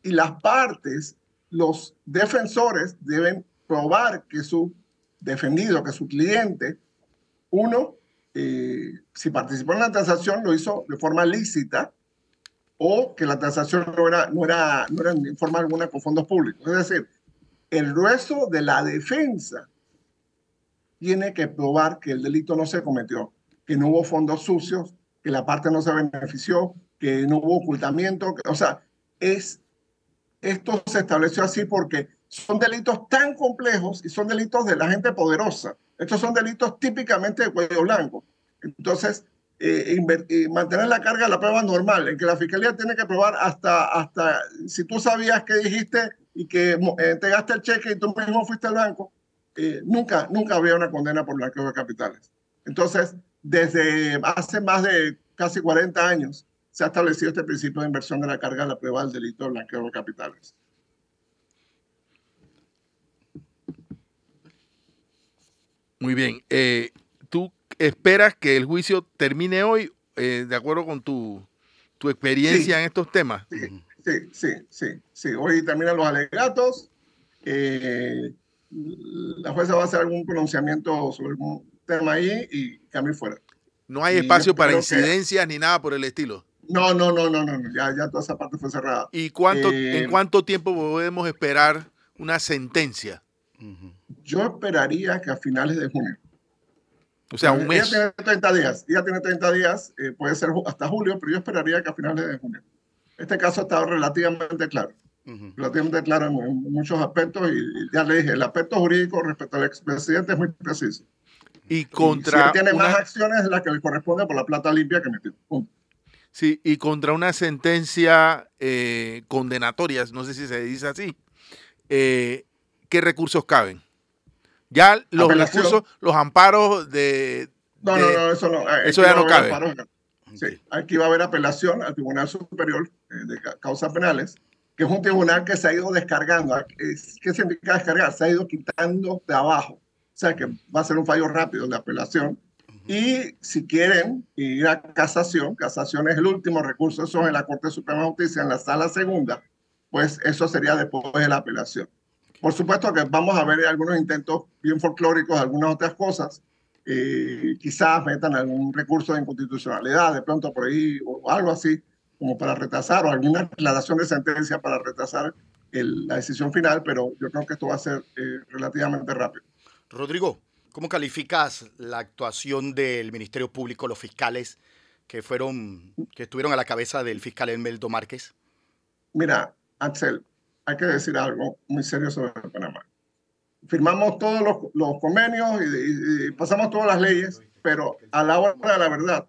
Y las partes, los defensores deben probar que su defendido que su cliente, uno, eh, si participó en la transacción, lo hizo de forma lícita o que la transacción no era, no era, no era en forma alguna con fondos públicos. Es decir, el grueso de la defensa tiene que probar que el delito no se cometió, que no hubo fondos sucios, que la parte no se benefició, que no hubo ocultamiento. Que, o sea, es, esto se estableció así porque son delitos tan complejos y son delitos de la gente poderosa. Estos son delitos típicamente de cuello blanco. Entonces, eh, eh, mantener la carga de la prueba normal, en que la fiscalía tiene que probar hasta, hasta si tú sabías que dijiste y que eh, entregaste el cheque y tú mismo fuiste al banco, eh, nunca, nunca había una condena por blanqueo de capitales. Entonces, desde hace más de casi 40 años se ha establecido este principio de inversión de la carga de la prueba del delito de blanqueo de capitales. Muy bien. Eh, ¿Tú esperas que el juicio termine hoy eh, de acuerdo con tu, tu experiencia Sí. en estos temas? Sí, sí, sí, sí, sí. Hoy terminan los alegatos. eh, la jueza va a hacer algún pronunciamiento sobre algún tema ahí y cambio fuera. No hay Y espacio para que- incidencias ni nada por el estilo. No, no, no, no, no, no, Ya, ya toda esa parte fue cerrada. ¿Y cuánto, Eh, en cuánto tiempo podemos esperar una sentencia? Yo esperaría que a finales de junio. O sea, un Ella mes. tiene 30 días, ella tiene 30 días, eh, puede ser hasta julio, pero yo esperaría que a finales de junio. Este caso está relativamente claro, relativamente claro en, en muchos aspectos y, ya le dije, el aspecto jurídico respecto al expresidente es muy preciso. Y Y si contra tiene una- más acciones de las que le corresponde por la plata limpia que metió. Punto. Sí, y contra una sentencia eh, condenatoria, no sé si se dice así, eh, ¿qué recursos caben? Ya los Apelación. recursos, los amparos de... No, de- no, no, eso no. eh, eso ya no haber cabe. amparos. Sí, aquí va a haber apelación al Tribunal Superior eh, de ca- Causas Penales, que es un tribunal que se ha ido descargando. Es- ¿Qué significa descargar? Se ha ido quitando de abajo. O sea que va a ser un fallo rápido de apelación. Y si quieren ir a casación, casación es el último recurso, eso es en la Corte Suprema de Justicia, en la sala segunda, pues eso sería después de la apelación. Por supuesto que vamos a ver algunos intentos bien folclóricos, algunas otras cosas. Eh, quizás metan algún recurso de inconstitucionalidad, de pronto por ahí, o algo así, como para retrasar, o alguna aclaración de sentencia para retrasar el- la decisión final, pero yo creo que esto va a ser eh, relativamente rápido. Rodrigo, ¿cómo calificas la actuación del Ministerio Público, los fiscales, que fueron, que estuvieron a la cabeza del fiscal Elmeldo Márquez? Mira, Axel, hay que decir algo muy serio sobre Panamá. Firmamos todos los, los convenios y, y, pasamos todas las leyes, pero a la hora de la verdad,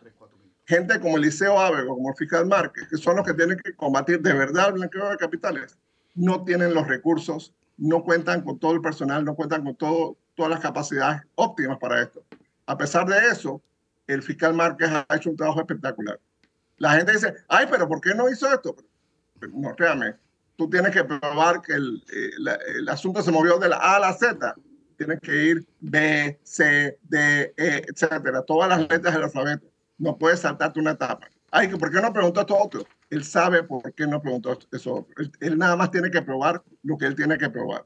gente como Eliseo Ávego, como el fiscal Márquez, que son los que tienen que combatir de verdad el blanqueo de capitales, no tienen los recursos, no cuentan con todo el personal, no cuentan con todo, todas las capacidades óptimas para esto. A pesar de eso, el fiscal Márquez ha hecho un trabajo espectacular. La gente dice, ay, pero ¿por qué no hizo esto? No, créame, tú tienes que probar que el, eh, el, asunto se movió de la A a la Z. Tienes que ir B, C, D, E, etcétera, todas las letras del alfabeto. No puedes saltarte una etapa. Ay, ¿por qué no preguntó esto otro? Él sabe por qué no preguntó eso. Él, él nada más tiene que probar lo que él tiene que probar.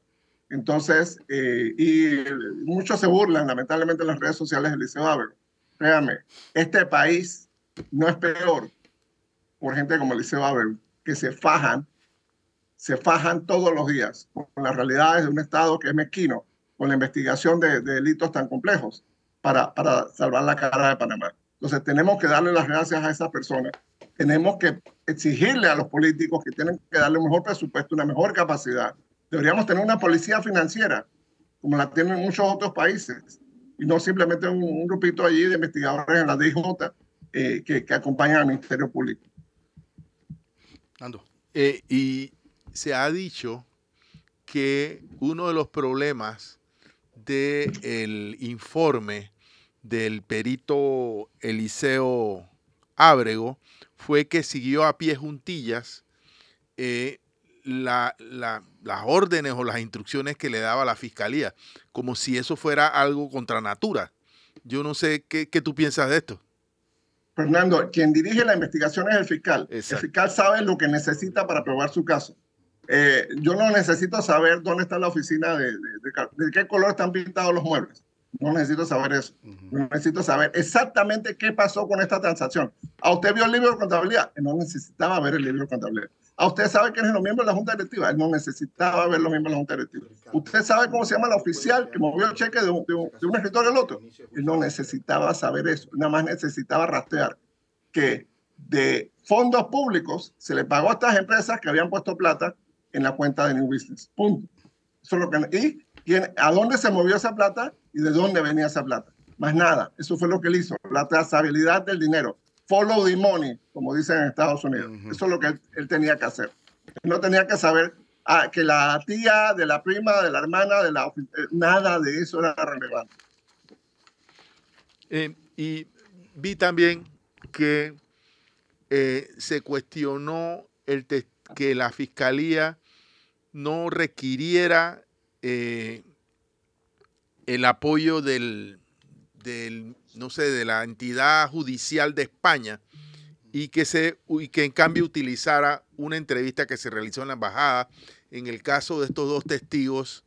Entonces, eh, y muchos se burlan, lamentablemente, en las redes sociales del Liceo Ávero. Créame, este país no es peor por gente como Liceo Ávero, que se fajan, se fajan todos los días con las realidades de un Estado que es mezquino, con la investigación de, de delitos tan complejos para, para salvar la cara de Panamá. Entonces, tenemos que darle las gracias a esas personas. Tenemos que exigirle a los políticos que tienen que darle un mejor presupuesto, una mejor capacidad, Deberíamos tener una policía financiera, como la tienen muchos otros países, y no simplemente un, un grupito allí de investigadores en la DIJ eh, que, que, acompañan al Ministerio Público. Ando. Eh, y se ha dicho que uno de los problemas del informe del perito Eliseo Ábrego fue que siguió a pie juntillas eh, la, la, las órdenes o las instrucciones que le daba la fiscalía, como si eso fuera algo contra natura. Yo no sé qué, qué tú piensas de esto. Fernando, quien dirige la investigación es el fiscal. Exacto. El fiscal sabe lo que necesita para probar su caso. Eh, yo no necesito saber dónde está la oficina, de, de, de, de, qué color están pintados los muebles. No necesito saber eso. No necesito saber exactamente qué pasó con esta transacción. ¿A usted vio el libro de contabilidad? No necesitaba ver el libro de contabilidad. ¿A usted sabe quiénes son los miembros de la Junta Directiva? Él no necesitaba ver los miembros de la Junta Directiva. ¿Usted sabe cómo se llama la oficial que movió el cheque de un, un escritorio al otro? Él no necesitaba saber eso. Nada más necesitaba rastrear que de fondos públicos se le pagó a estas empresas que habían puesto plata en la cuenta de New Business. Punto. Eso es lo que, y quién, a dónde se movió esa plata y de dónde venía esa plata. Más nada. Eso fue lo que él hizo. La trazabilidad del dinero. Follow the money, como dicen en Estados Unidos. Uh -huh. Eso es lo que él, él, tenía que hacer. Él no tenía que saber ah, que la tía, de la prima, de la hermana, de la nada de eso era relevante. Eh, y vi también que eh, se cuestionó el que la fiscalía no requiriera eh, el apoyo del, del, no sé, de la entidad judicial de España y que, se, y que en cambio utilizara una entrevista que se realizó en la embajada en el caso de estos dos testigos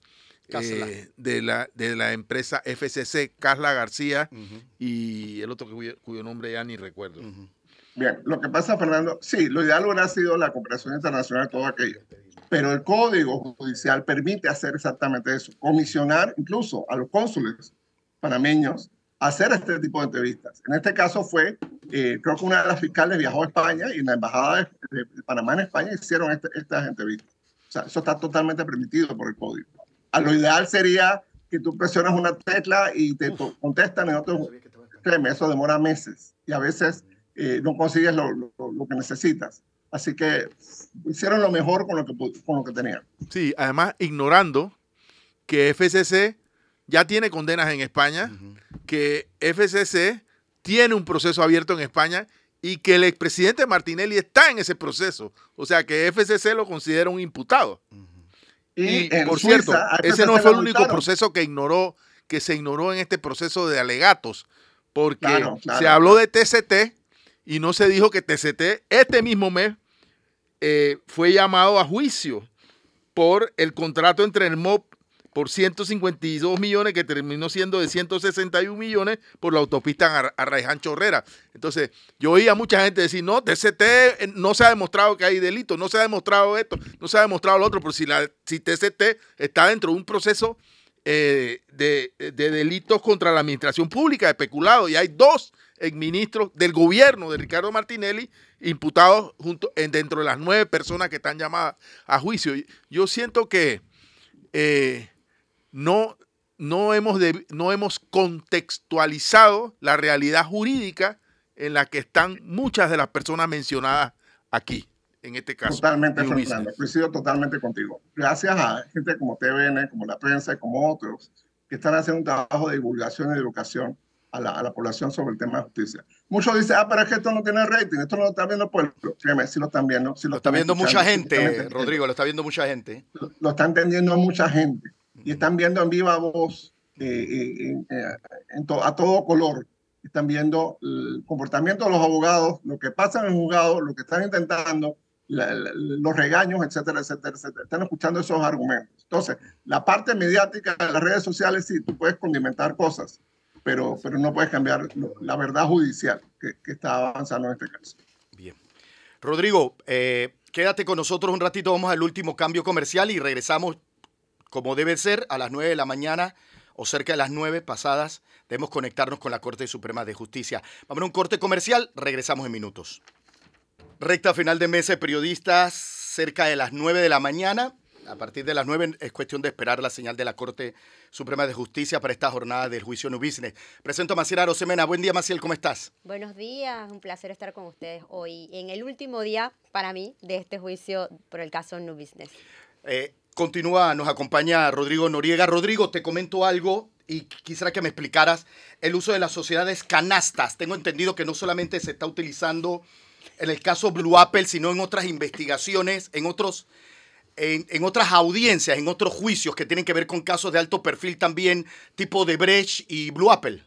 eh, de, la, de la empresa FCC, Carla García uh -huh. y el otro cuyo, cuyo, nombre ya ni recuerdo. Uh -huh. Bien, lo que pasa, Fernando, sí, lo ideal hubiera sido la cooperación internacional, todo aquello, pero el Código Judicial permite hacer exactamente eso, comisionar incluso a los cónsules panameños a hacer este tipo de entrevistas. En este caso fue, eh, creo que una de las fiscales viajó a España y en la Embajada de, Panamá en España hicieron este, estas entrevistas. O sea, eso está totalmente permitido por el Código. A lo ideal sería que tú presionas una tecla y te contestan en otro, créeme, eso demora meses y a veces eh, no consigues lo, lo, lo, que necesitas. Así que hicieron lo mejor con lo que, con lo que tenían. Sí, además ignorando que FCC ya tiene condenas en España, uh -huh. que FCC tiene un proceso abierto en España y que el expresidente Martinelli está en ese proceso. O sea que FCC lo considera un imputado. Uh -huh. Y, y por Suiza, cierto, ese no fue el único proceso que ignoró, que se ignoró en este proceso de alegatos, porque claro, claro, se habló de TCT y no se dijo que TCT este mismo mes eh, fue llamado a juicio por el contrato entre el MOP por 152 millones que terminó siendo de 161 millones por la autopista Arraiján Chorrera. Entonces, yo oía a mucha gente decir, no, TCT eh, no se ha demostrado que hay delito, no se ha demostrado esto, no se ha demostrado lo otro, pero si, la, si TCT está dentro de un proceso eh, de, de, delitos contra la administración pública, de peculado, y hay dos exministros del gobierno de Ricardo Martinelli imputados junto, en, dentro de las nueve personas que están llamadas a juicio. Yo siento que eh, no, no, hemos no hemos contextualizado la realidad jurídica en la que están muchas de las personas mencionadas aquí, en este caso. Totalmente, Fernando, coincido totalmente contigo. Gracias a gente como TVN, como la prensa y como otros, que están haciendo un trabajo de divulgación y de educación a la, a la, población sobre el tema de justicia. Muchos dicen, ah, pero es que esto no tiene rating, esto no lo está viendo el pueblo. Créeme, sí lo están viendo. Sí lo, está viendo mucha gente, Rodrigo, lo está viendo mucha gente. Lo, lo está entendiendo mucha gente y están viendo en viva voz eh, eh, eh, en to, a todo color. Están viendo el comportamiento de los abogados, lo que pasa en el juzgado, lo que están intentando, la, la, los regaños, etcétera, etcétera, etcétera. Están escuchando esos argumentos. Entonces, la parte mediática de las redes sociales, sí, tú puedes condimentar cosas, pero, pero no puedes cambiar la verdad judicial que, está avanzando en este caso. Bien. Rodrigo, eh, quédate con nosotros un ratito, vamos al último cambio comercial y regresamos como debe ser a las 9 de la mañana o cerca de las 9 pasadas. Debemos conectarnos con la Corte Suprema de Justicia. Vamos a un corte comercial, regresamos en minutos. Recta final de mes de periodistas, cerca de las 9 de la mañana. A partir de las 9 es cuestión de esperar la señal de la Corte Suprema de Justicia para esta jornada del juicio New Business. Presento a Maciel Arosemena. Buen día, Maciel, ¿cómo estás? Buenos días, un placer estar con ustedes hoy en el último día para mí de este juicio por el caso New Business. Eh, continúa, nos acompaña Rodrigo Noriega. Rodrigo, te comento algo y quisiera que me explicaras el uso de las sociedades canastas. Tengo entendido que no solamente se está utilizando en el caso Blue Apple, sino en otras investigaciones, en otros en, en, otras audiencias, en otros juicios que tienen que ver con casos de alto perfil también, tipo de Brecht y Blue Apple.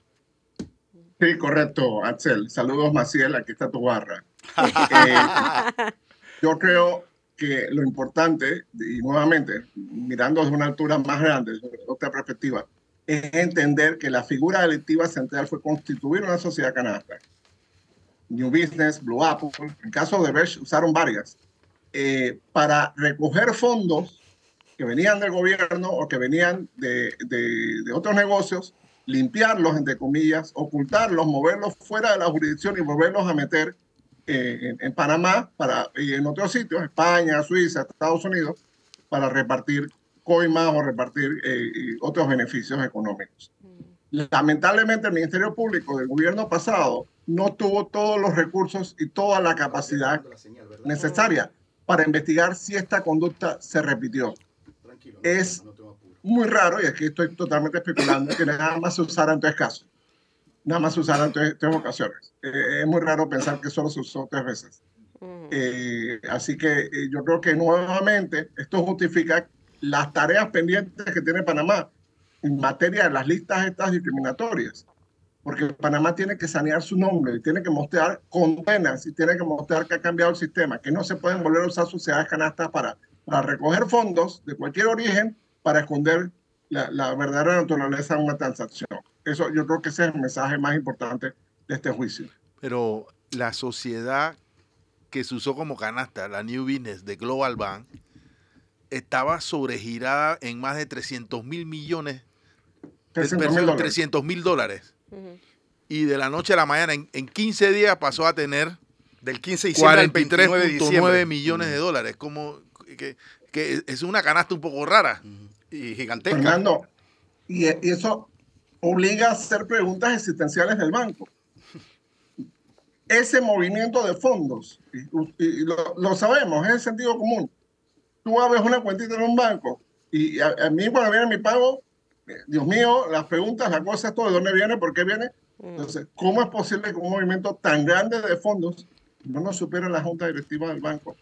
Sí, correcto, Axel. Saludos, Maciel, aquí está tu barra. (laughs) eh, yo creo que lo importante, y nuevamente, mirando desde una altura más grande, desde otra perspectiva, es entender que la figura delictiva central fue constituir una sociedad canasta. New Business, Blue Apple, en caso de Brecht usaron varias, eh, para recoger fondos que venían del gobierno o que venían de, de, de, otros negocios, limpiarlos, entre comillas, ocultarlos, moverlos fuera de la jurisdicción y volverlos a meter eh, en, en, Panamá para, y en otros sitios, España, Suiza, Estados Unidos, para repartir coimas o repartir eh, otros beneficios económicos. Lamentablemente el Ministerio Público del gobierno pasado no tuvo todos los recursos y toda la capacidad necesaria para investigar si esta conducta se repitió. Es muy raro, y aquí estoy totalmente especulando, que nada más se usara en tres casos. Nada más se usara en tres, tres ocasiones. Eh, es muy raro pensar que solo se usó tres veces. Eh, así que eh, yo creo que nuevamente esto justifica las tareas pendientes que tiene Panamá en materia de las listas estas discriminatorias porque Panamá tiene que sanear su nombre, tiene que mostrar condenas y tiene que mostrar que ha cambiado el sistema, que no se pueden volver a usar sociedades canastas para, para recoger fondos de cualquier origen para esconder la, la, verdadera naturaleza de una transacción. Eso yo creo que ese es el mensaje más importante de este juicio. Pero la sociedad que se usó como canasta, la New Business de Global Bank, estaba sobregirada en más de 300 mil millones, 300 mil dólares. Uh -huh. Y de la noche a la mañana, en, en 15 días pasó a tener del 15 de diciembre 43.9 millones uh -huh. de dólares. Como que, que, es una canasta un poco rara uh -huh. y gigantesca. Fernando, y, y eso obliga a hacer preguntas existenciales del banco. Ese movimiento de fondos, y, y lo, lo, sabemos, es el sentido común. Tú abres una cuentita en un banco y a, a mí cuando viene mi pago, Dios mío, las preguntas, las cosas, todo, ¿de dónde viene? ¿Por qué viene? Entonces, ¿cómo es posible que un movimiento tan grande de fondos no lo supiera la junta directiva del banco?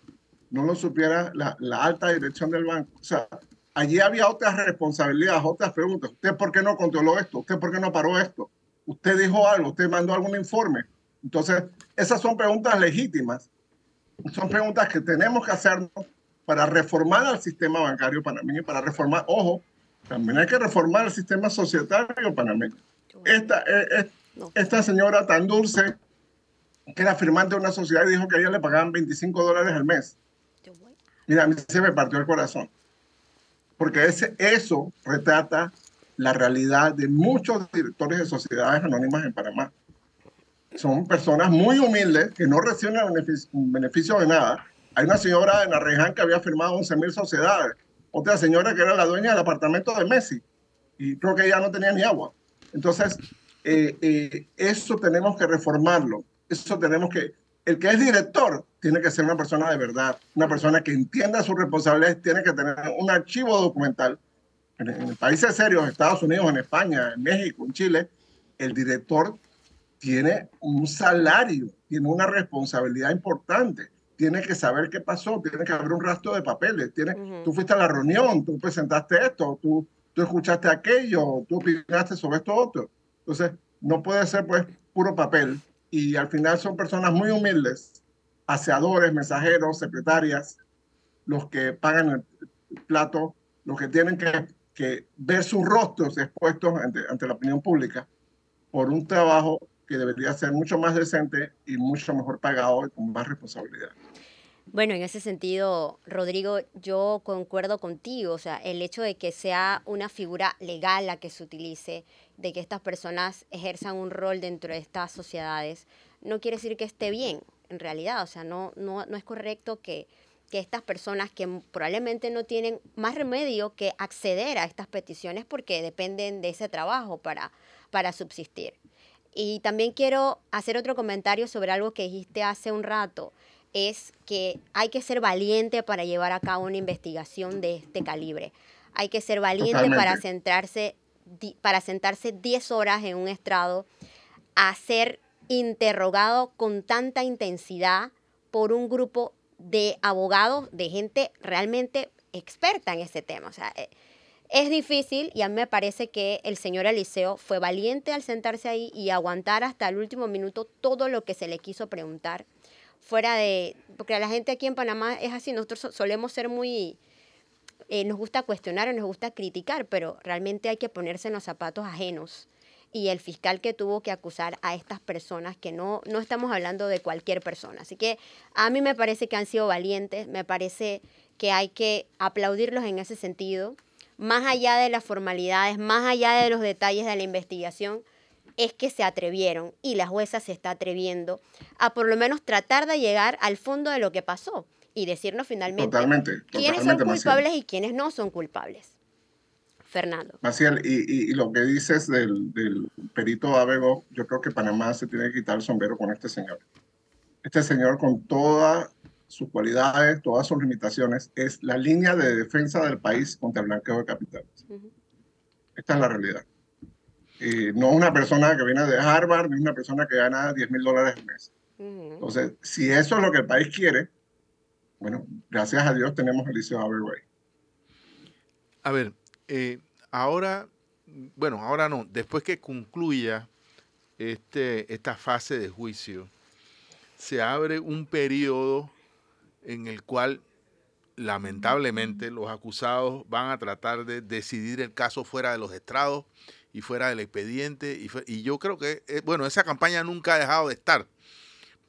No lo supiera la, la alta dirección del banco. O sea, allí había otras responsabilidades, otras preguntas. ¿Usted por qué no controló esto? ¿Usted por qué no paró esto? ¿Usted dijo algo? ¿Usted mandó algún informe? Entonces, esas son preguntas legítimas. Son preguntas que tenemos que hacernos para reformar al sistema bancario panameño, para reformar, ojo, también hay que reformar el sistema societario panameño. Esta, eh, esta señora tan dulce, que era firmante de una sociedad y dijo que a ella le pagaban 25 dólares al mes. Mira, a mí se me partió el corazón. Porque ese, eso retrata la realidad de muchos directores de sociedades anónimas en Panamá. son personas muy humildes que no reciben beneficio, beneficio de nada. Hay una señora en Arreján que había firmado 11 mil sociedades, otra señora que era la dueña del apartamento de Messi y creo que ella no tenía ni agua. Entonces, eh, eh, eso tenemos que reformarlo, eso tenemos que, el que es director tiene que ser una persona de verdad, una persona que entienda sus responsabilidades, tiene que tener un archivo documental. En, en países serios, Estados Unidos, en España, en México, en Chile, el director tiene un salario, tiene una responsabilidad importante, tiene que saber qué pasó, tiene que haber un rastro de papeles, tiene, tú fuiste a la reunión, tú presentaste esto, tú, tú escuchaste aquello, tú opinaste sobre esto otro. Entonces, no puede ser pues puro papel y al final son personas muy humildes, aseadores, mensajeros, secretarias, los que pagan el plato, los que tienen que, que ver sus rostros expuestos ante, ante la opinión pública por un trabajo que debería ser mucho más decente y mucho mejor pagado y con más responsabilidad. Bueno, en ese sentido, Rodrigo, yo concuerdo contigo, o sea, el hecho de que sea una figura legal la que se utilice, de que estas personas ejerzan un rol dentro de estas sociedades, no quiere decir que esté bien, en realidad, o sea, no, no, no es correcto que, que estas personas que probablemente no tienen más remedio que acceder a estas peticiones porque dependen de ese trabajo para, para subsistir. Y también quiero hacer otro comentario sobre algo que dijiste hace un rato, es que hay que ser valiente para llevar a cabo una investigación de este calibre. Hay que ser valiente para centrarse para sentarse 10 horas en un estrado a ser interrogado con tanta intensidad por un grupo de abogados, de gente realmente experta en este tema. O sea, eh, es difícil y a mí me parece que el señor Eliseo fue valiente al sentarse ahí y aguantar hasta el último minuto todo lo que se le quiso preguntar. Fuera de, porque la gente aquí en Panamá es así, nosotros solemos ser muy, eh, nos gusta cuestionar o nos gusta criticar, pero realmente hay que ponerse en los zapatos ajenos. Y el fiscal que tuvo que acusar a estas personas, que no, no estamos hablando de cualquier persona. Así que a mí me parece que han sido valientes, me parece que hay que aplaudirlos en ese sentido más allá de las formalidades, más allá de los detalles de la investigación, es que se atrevieron y la jueza se está atreviendo a por lo menos tratar de llegar al fondo de lo que pasó y decirnos finalmente quiénes son culpables y quiénes no son culpables. Fernando. Maciel, y, y, lo que dices del, del perito Abego, yo creo que Panamá se tiene que quitar el sombrero con este señor. Este señor con toda sus cualidades, todas sus limitaciones, es la línea de defensa del país contra el blanqueo de capitales. Esta es la realidad. Y no una persona que viene de Harvard, ni una persona que gana 10 mil dólares al mes. Entonces, si eso es lo que el país quiere, bueno, gracias a Dios tenemos el Liceo Haverway. A ver, eh, ahora, bueno, ahora no, después que concluya este, esta fase de juicio, se abre un periodo en el cual lamentablemente los acusados van a tratar de decidir el caso fuera de los estrados y fuera del expediente. Y, yo creo que, eh, bueno, esa campaña nunca ha dejado de estar.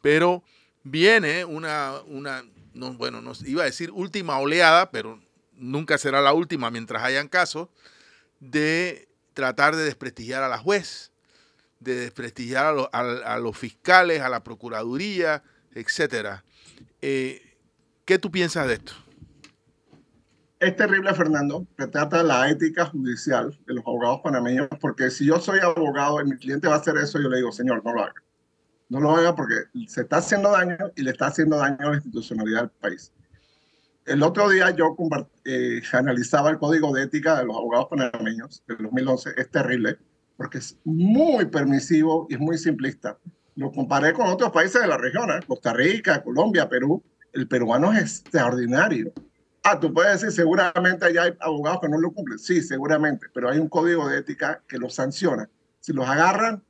Pero viene una, una no, bueno, no, iba a decir última oleada, pero nunca será la última mientras hayan casos, de tratar de desprestigiar a la juez, de desprestigiar a, los fiscales, a la procuraduría, etcétera. Eh, ¿Qué tú piensas de esto? Es terrible, Fernando, que trata la ética judicial de los abogados panameños, porque si yo soy abogado y mi cliente va a hacer eso, yo le digo, señor, no lo haga. No lo haga porque se está haciendo daño y le está haciendo daño a la institucionalidad del país. El otro día yo eh, analizaba el código de ética de los abogados panameños del 2011. Es terrible porque es muy permisivo y es muy simplista. Lo comparé con otros países de la región, ¿eh? Costa Rica, Colombia, Perú, el peruano es extraordinario. Ah, tú puedes decir, seguramente allá hay abogados que no lo cumplen. Sí, seguramente, pero hay un código de ética que los sanciona. Si los agarran,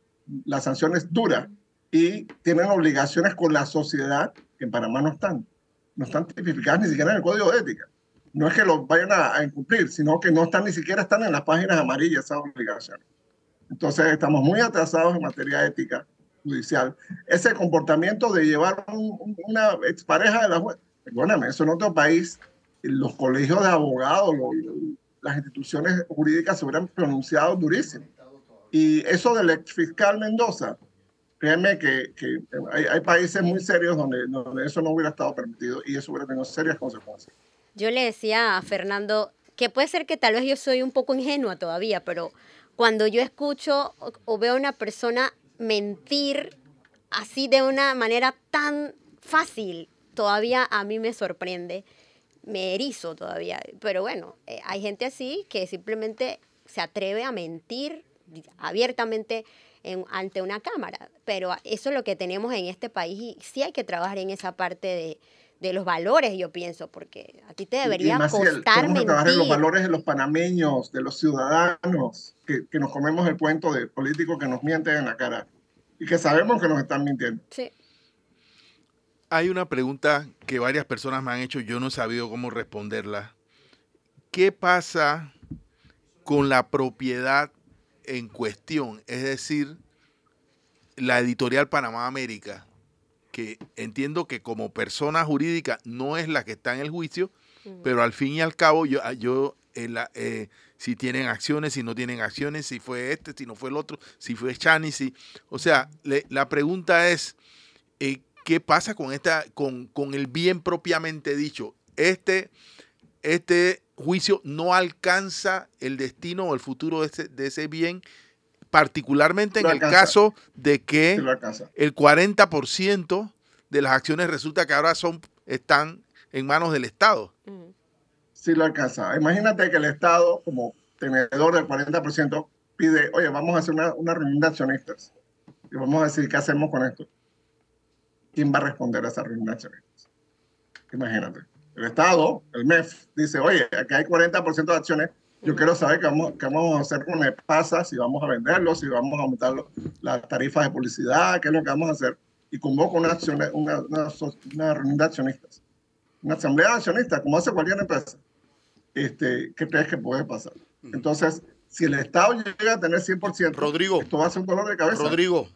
la sanción es dura y tienen obligaciones con la sociedad que en Panamá no están. No están tipificadas ni siquiera en el código de ética. No es que los vayan a, a incumplir, sino que no están ni siquiera están en las páginas amarillas esas obligaciones. Entonces estamos muy atrasados en materia ética judicial, ese comportamiento de llevar una expareja de la juez. Perdóname, eso en otro país, los colegios de abogados, las instituciones jurídicas se hubieran pronunciado durísimo. Y eso del ex fiscal Mendoza, créeme que, hay, países muy serios donde, donde eso no hubiera estado permitido y eso hubiera tenido serias consecuencias. Yo le decía a Fernando que puede ser que tal vez yo soy un poco ingenua todavía, pero cuando yo escucho o, veo a una persona mentir así de una manera tan fácil, todavía a mí me sorprende, me erizo todavía. Pero bueno, eh, hay gente así que simplemente se atreve a mentir abiertamente ante una cámara. Pero eso es lo que tenemos en este país y sí hay que trabajar en esa parte de, de los valores, yo pienso, porque a ti te debería y, costar mentir. en los valores de los panameños, de los ciudadanos, que, que, nos comemos el cuento de políticos que nos mienten en la cara y que sabemos que nos están mintiendo. Sí. Hay una pregunta que varias personas me han hecho, yo no he sabido cómo responderla. ¿Qué pasa con la propiedad en cuestión? Es decir, la editorial Panamá América que entiendo que como persona jurídica no es la que está en el juicio, pero al fin y al cabo yo, ah, yo eh, si tienen acciones, si no tienen acciones, si fue este, si no fue el otro, si fue Chani, si, o sea, la pregunta es, eh, ¿qué pasa con, esta, con, con el bien propiamente dicho? Este, este juicio no alcanza el destino o el futuro de ese, de ese bien particularmente en el caso de que el 40% de las acciones resulta que ahora son están en manos del Estado. Sí lo alcanza. Imagínate que el Estado, como tenedor del 40%, pide, oye, vamos a hacer una, una reunión de accionistas y vamos a decir qué hacemos con esto. ¿Quién va a responder a esa reunión de accionistas? Imagínate. El Estado, el MEF, dice, oye, aquí hay 40% de acciones, yo quiero saber qué vamos, qué vamos a hacer con el PASA, si vamos a venderlo, si vamos a aumentar las tarifas de publicidad, qué es lo que vamos a hacer. Y convoco una, una, una, reunión de accionistas, una asamblea de accionistas, como hace cualquier empresa. Este, ¿Qué crees que puede pasar? Entonces, si el Estado llega a tener 100%, Rodrigo, esto va a ser un dolor de cabeza. Rodrigo,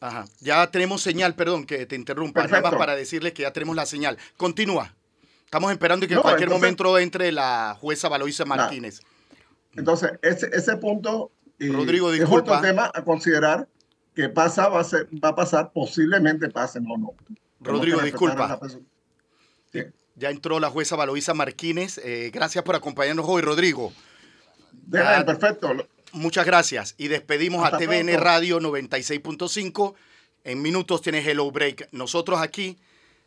Ajá. Ya tenemos señal, perdón que te interrumpa, nada más para decirles que ya tenemos la señal. Continúa. Estamos esperando que en cualquier momento entre la jueza Valoisa Martínez. Entonces, ese, ese punto Rodrigo, es otro tema a considerar que pasa, va a, ser, va a pasar, posiblemente pase, no, no. Rodrigo, disculpa. Ya entró la jueza Valoisa Martínez. Eh, gracias por acompañarnos hoy, Rodrigo. Ah, perfecto. Muchas gracias. Y despedimos a TVN Radio 96.5. En minutos tienes Hello Break. Nosotros aquí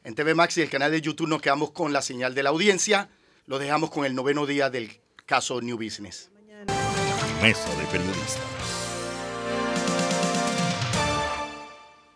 en TV Max y el canal de YouTube nos quedamos con la señal de la audiencia. Lo dejamos con el noveno día del caso New Business.